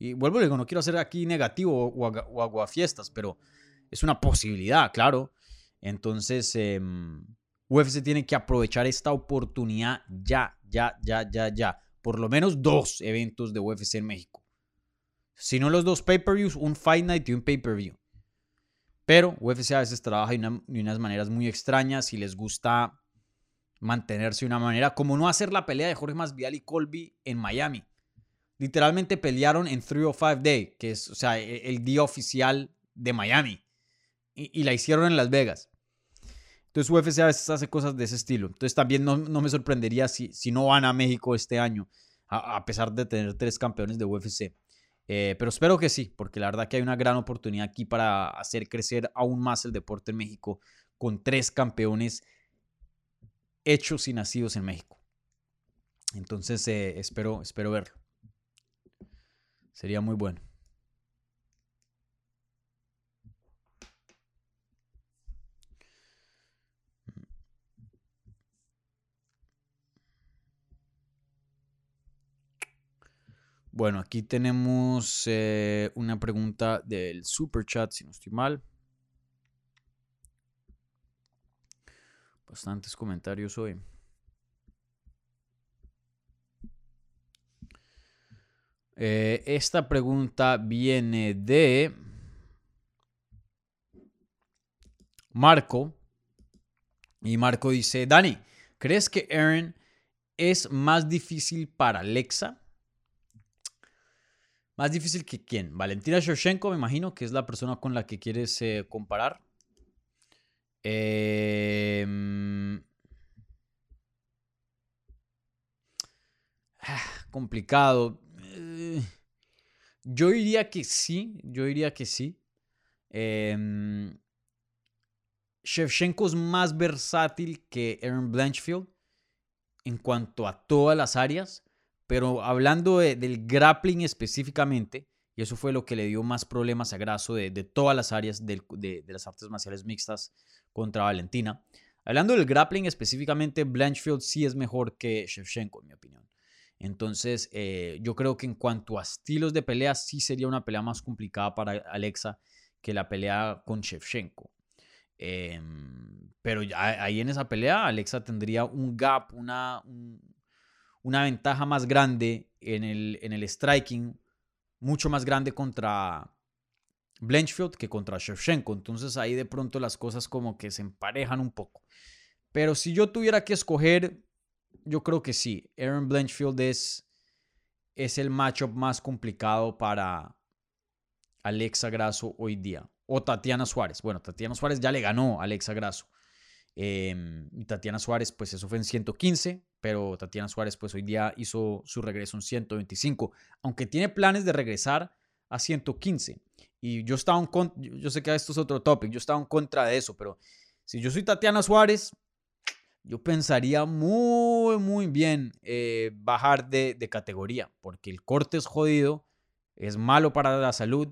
[SPEAKER 3] Y vuelvo y digo, no quiero ser aquí negativo o, o aguafiestas, pero es una posibilidad, claro. Entonces, em, UFC tiene que aprovechar esta oportunidad ya, ya, ya, ya, ya. Por lo menos dos eventos de UFC en México. Si no los dos pay-per-views, un Fight Night y un pay-per-view. Pero UFC a veces trabaja de, unas maneras muy extrañas y les gusta mantenerse de una manera como no hacer la pelea de Jorge Masvidal y Colby en Miami. Literalmente pelearon en 305 Day, que es o sea, e, el día oficial de Miami. Y, la hicieron en Las Vegas. Entonces UFC a veces hace cosas de ese estilo. Entonces también no, me sorprendería si, si, no van a México este año, a, pesar de tener tres campeones de UFC. Eh, pero espero que sí, porque la verdad que hay una gran oportunidad aquí para hacer crecer aún más el deporte en México con tres campeones hechos y nacidos en México. Entonces eh, espero, espero verlo. Sería muy bueno. Bueno, aquí tenemos eh, una pregunta del super chat, si no estoy mal. Bastantes comentarios hoy. Eh, esta pregunta viene de Marco. Y Marco dice, Dani, ¿crees que Aaron es más difícil para Alexa? Más difícil que quién? Valentina Shevchenko, me imagino, que es la persona con la que quieres eh, comparar. Em, ah, complicado. Eh, yo diría que sí, yo diría que sí. Eh, Shevchenko es más versátil que Aaron Blanchfield en cuanto a todas las áreas. Pero hablando del grappling específicamente, y eso fue lo que le dio más problemas a Grasso de, todas las áreas de, las artes marciales mixtas contra Valentina. Hablando del grappling específicamente, Blanchfield sí es mejor que Shevchenko, en mi opinión. Entonces, eh, yo creo que en cuanto a estilos de pelea, sí sería una pelea más complicada para Alexa que la pelea con Shevchenko. Em, pero ahí en esa pelea, Alexa tendría un gap, una, una ventaja más grande en el, en el striking, mucho más grande contra Blanchfield que contra Shevchenko. Entonces ahí de pronto las cosas como que se emparejan un poco. Pero si yo tuviera que escoger, yo creo que sí. Aaron Blanchfield es, es el matchup más complicado para Alexa Grasso hoy día. O Tatiana Suárez. Bueno, Tatiana Suárez ya le ganó a Alexa Grasso. Em, y Tatiana Suárez, pues eso fue en 115, pero Tatiana Suárez, pues hoy día hizo su regreso en 125, aunque tiene planes de regresar a 115. Y yo estaba en contra, yo sé que esto es otro topic, yo estaba en contra de eso, pero si yo soy Tatiana Suárez, yo pensaría muy, muy bien eh, bajar de, de categoría, porque el corte es jodido, es malo para la salud,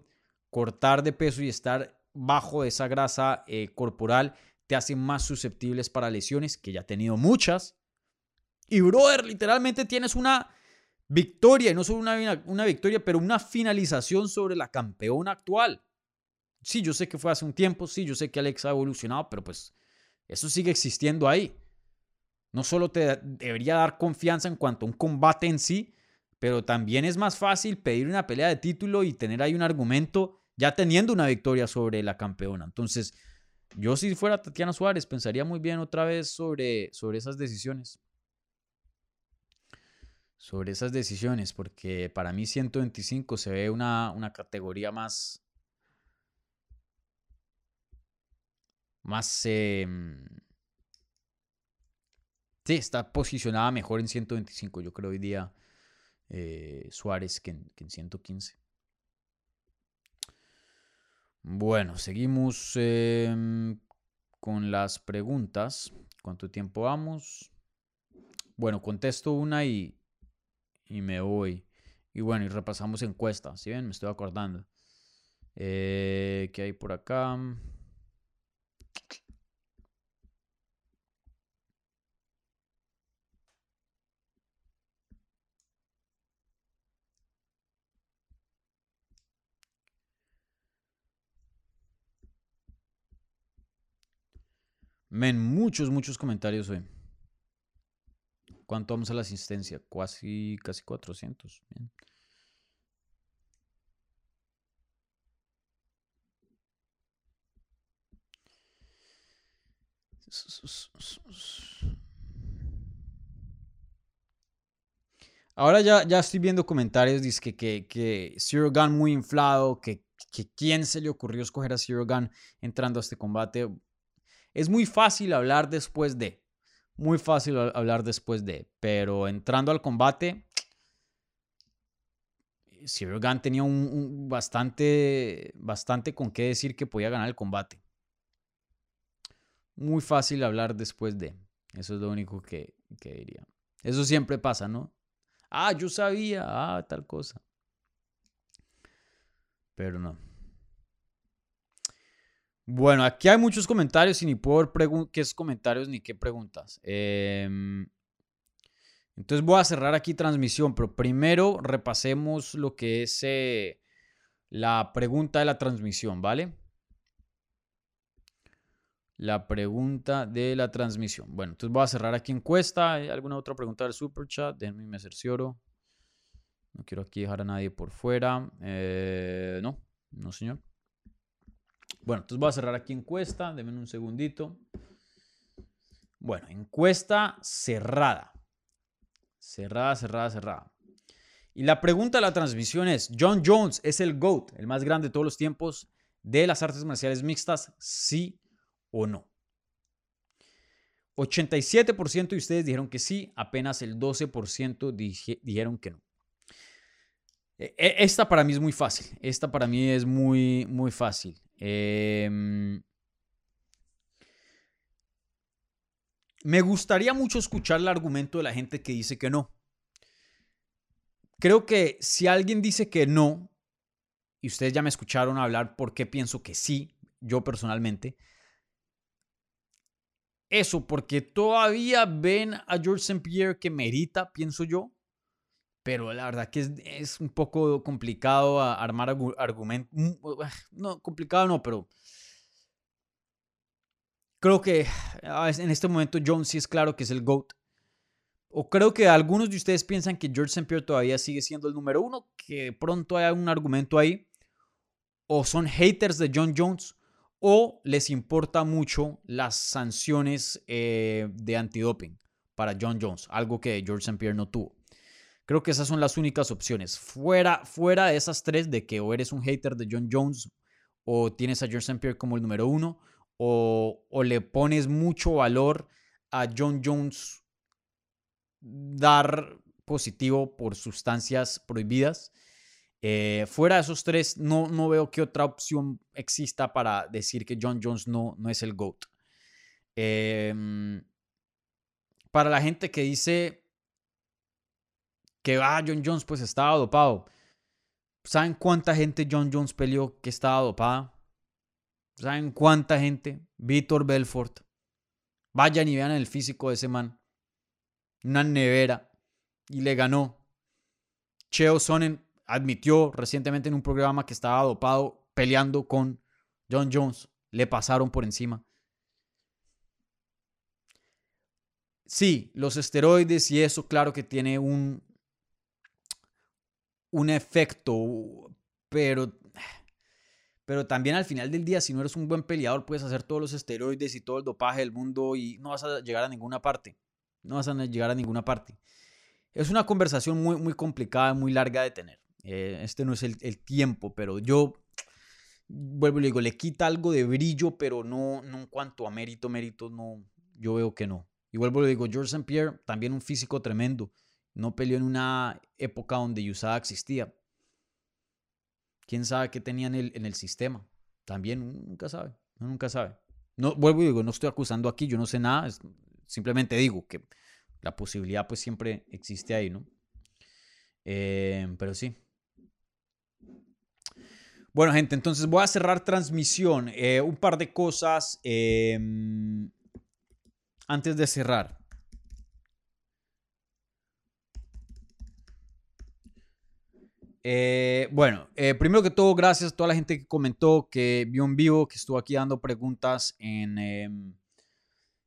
[SPEAKER 3] cortar de peso y estar bajo esa grasa eh, corporal te hace más susceptibles para lesiones, que ya ha tenido muchas. Y brother, literalmente tienes una victoria, y no solo una, una victoria, pero una finalización sobre la campeona actual. Sí, yo sé que fue hace un tiempo, sí, yo sé que Alex ha evolucionado, pero pues eso sigue existiendo ahí. No solo te debería dar confianza en cuanto a un combate en sí, pero también es más fácil pedir una pelea de título y tener ahí un argumento ya teniendo una victoria sobre la campeona. Entonces, yo si fuera Tatiana Suárez pensaría muy bien otra vez sobre, sobre esas decisiones. Sobre esas decisiones, porque para mí 125 se ve una, una categoría más... Más... Em, sí, está posicionada mejor en 125, yo creo hoy día eh, Suárez que en, que en 115. Bueno, seguimos em, con las preguntas. ¿Cuánto tiempo vamos? Bueno, contesto una y, y me voy. Y bueno, y repasamos encuesta. ¿Sí ven? Me estoy acordando. Eh, ¿Qué hay por acá? Men, muchos, muchos comentarios hoy. ¿Cuánto vamos a la asistencia? Casi, casi 400. Bien. Ahora ya, ya estoy viendo comentarios, dice que, que, que Zero Gun muy inflado, que, que quién se le ocurrió escoger a Zero Gun entrando a este combate. Es muy fácil hablar después de, muy fácil hablar después de, pero entrando al combate, Zero Gun tenía un, bastante, bastante con qué decir que podía ganar el combate. Muy fácil hablar después de, eso es lo único que, que diría. Eso siempre pasa, ¿no? Ah, yo sabía, ah, tal cosa. Pero no. Bueno, aquí hay muchos comentarios y ni puedo ver qué es comentarios ni qué preguntas. Em, entonces voy a cerrar aquí transmisión, pero primero repasemos lo que es eh, la pregunta de la transmisión, ¿vale? La pregunta de la transmisión. Bueno, entonces voy a cerrar aquí encuesta. ¿Hay alguna otra pregunta del super chat? Déjenme me cercioro. No quiero aquí dejar a nadie por fuera. Eh, no, no señor. Bueno, entonces voy a cerrar aquí encuesta. Denme un segundito. Bueno, encuesta cerrada. Cerrada, cerrada, cerrada. Y la pregunta de la transmisión es, ¿John Jones es el GOAT, el más grande de todos los tiempos de las artes marciales mixtas? ¿Sí o no? 87% de ustedes dijeron que sí, apenas el 12% dijeron que no. E, e, esta para mí es muy fácil. Esta para mí es muy, muy fácil. Em, me gustaría mucho escuchar el argumento de la gente que dice que no. Creo que si alguien dice que no, y ustedes ya me escucharon hablar por qué pienso que sí, yo personalmente, eso, porque todavía ven a George St. Pierre que merita, pienso yo, pero la verdad que es, un poco complicado armar argumentos. Mm, no, complicado no, pero creo que ah, en este momento Jones sí es claro que es el GOAT. O creo que algunos de ustedes piensan que George St. Pierre todavía sigue siendo el número uno, que pronto hay un argumento ahí. O son haters de John Jones o les importa mucho las sanciones eh, de antidoping para John Jones, algo que George St. Pierre no tuvo. Creo que esas son las únicas opciones. Fuera, fuera de esas tres, de que o eres un hater de John Jones, o tienes a George. Pierre como el número uno, o, o le pones mucho valor a John Jones dar positivo por sustancias prohibidas. Eh, fuera de esos tres, no, no veo qué otra opción exista para decir que John Jones no, no es el GOAT. Em, para la gente que dice que ah, John Jones pues estaba dopado. ¿Saben cuánta gente John Jones peleó que estaba dopada? ¿Saben cuánta gente? Víctor Belfort. Vayan y vean el físico de ese man. Una nevera. Y le ganó. Cheo Sonnen admitió recientemente en un programa que estaba dopado peleando con John Jones. Le pasaron por encima. Sí, los esteroides y eso, claro que tiene un, un efecto, pero, pero también al final del día, si no eres un buen peleador, puedes hacer todos los esteroides y todo el dopaje del mundo y no vas a llegar a ninguna parte. No vas a llegar a ninguna parte. Es una conversación muy, muy complicada, muy larga de tener. Eh, este no es el, tiempo, pero yo vuelvo y le digo, le quita algo de brillo, pero no, no en cuanto a mérito, mérito, no, yo veo que no. Y vuelvo y le digo, George. Pierre, también un físico tremendo, no peleó en una época donde USADA existía. ¿Quién sabe qué tenían en el, en el sistema? También nunca sabe, nunca sabe. No, vuelvo y digo, no estoy acusando aquí, yo no sé nada, simplemente digo que la posibilidad pues siempre existe ahí, ¿no? Eh, pero sí. Bueno, gente, entonces voy a cerrar transmisión. Eh, un par de cosas em, antes de cerrar. Eh, bueno, eh, primero que todo, gracias a toda la gente que comentó, que vio en vivo, que estuvo aquí dando preguntas en, em,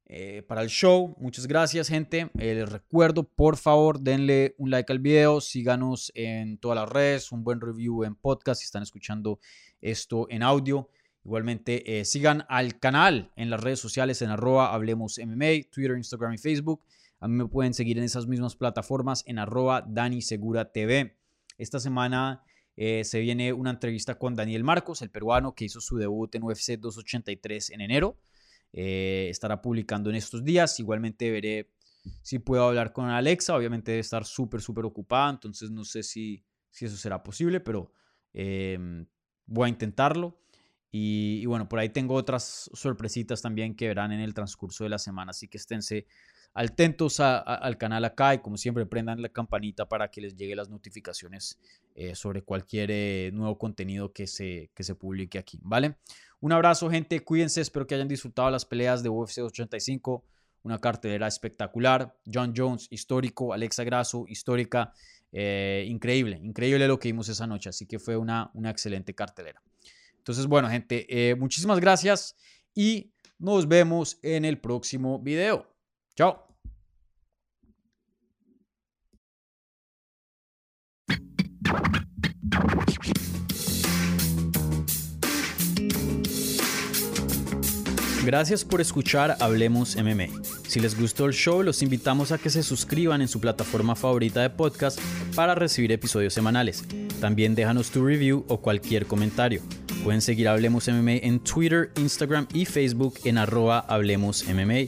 [SPEAKER 3] eh, para el show. Muchas gracias, gente. les recuerdo, por favor, denle un like al video, síganos en todas las redes, un buen review en podcast si están escuchando esto en audio. Igualmente, sigan al canal en las redes sociales en arroba Hablemos MMA, Twitter, Instagram y Facebook. A mí me pueden seguir en esas mismas plataformas en arroba Dani Segura TV. Esta semana eh, se viene una entrevista con Daniel Marcos, el peruano que hizo su debut en UFC 283 en enero. Eh, estará publicando en estos días. Igualmente veré si puedo hablar con Alexa. Obviamente debe estar súper, súper ocupada, entonces no sé si, si eso será posible, pero em, voy a intentarlo. Y, y, bueno, por ahí tengo otras sorpresitas también que verán en el transcurso de la semana, así que esténse atentos al canal acá y como siempre prendan la campanita para que les llegue las notificaciones eh, sobre cualquier eh, nuevo contenido que se, que se publique aquí, ¿vale? Un abrazo gente, cuídense, espero que hayan disfrutado las peleas de UFC 85, una cartelera espectacular, John Jones histórico, Alexa Grasso histórica, eh, increíble, increíble lo que vimos esa noche, así que fue una, una excelente cartelera. Entonces, bueno gente, muchísimas gracias y nos vemos en el próximo video. Chao. Gracias por escuchar Hablemos MMA. Si les gustó el show, los invitamos a que se suscriban en su plataforma favorita de podcast para recibir episodios semanales. También déjanos tu review o cualquier comentario. Pueden seguir Hablemos MMA en Twitter, Instagram y Facebook en arroba Hablemos MMA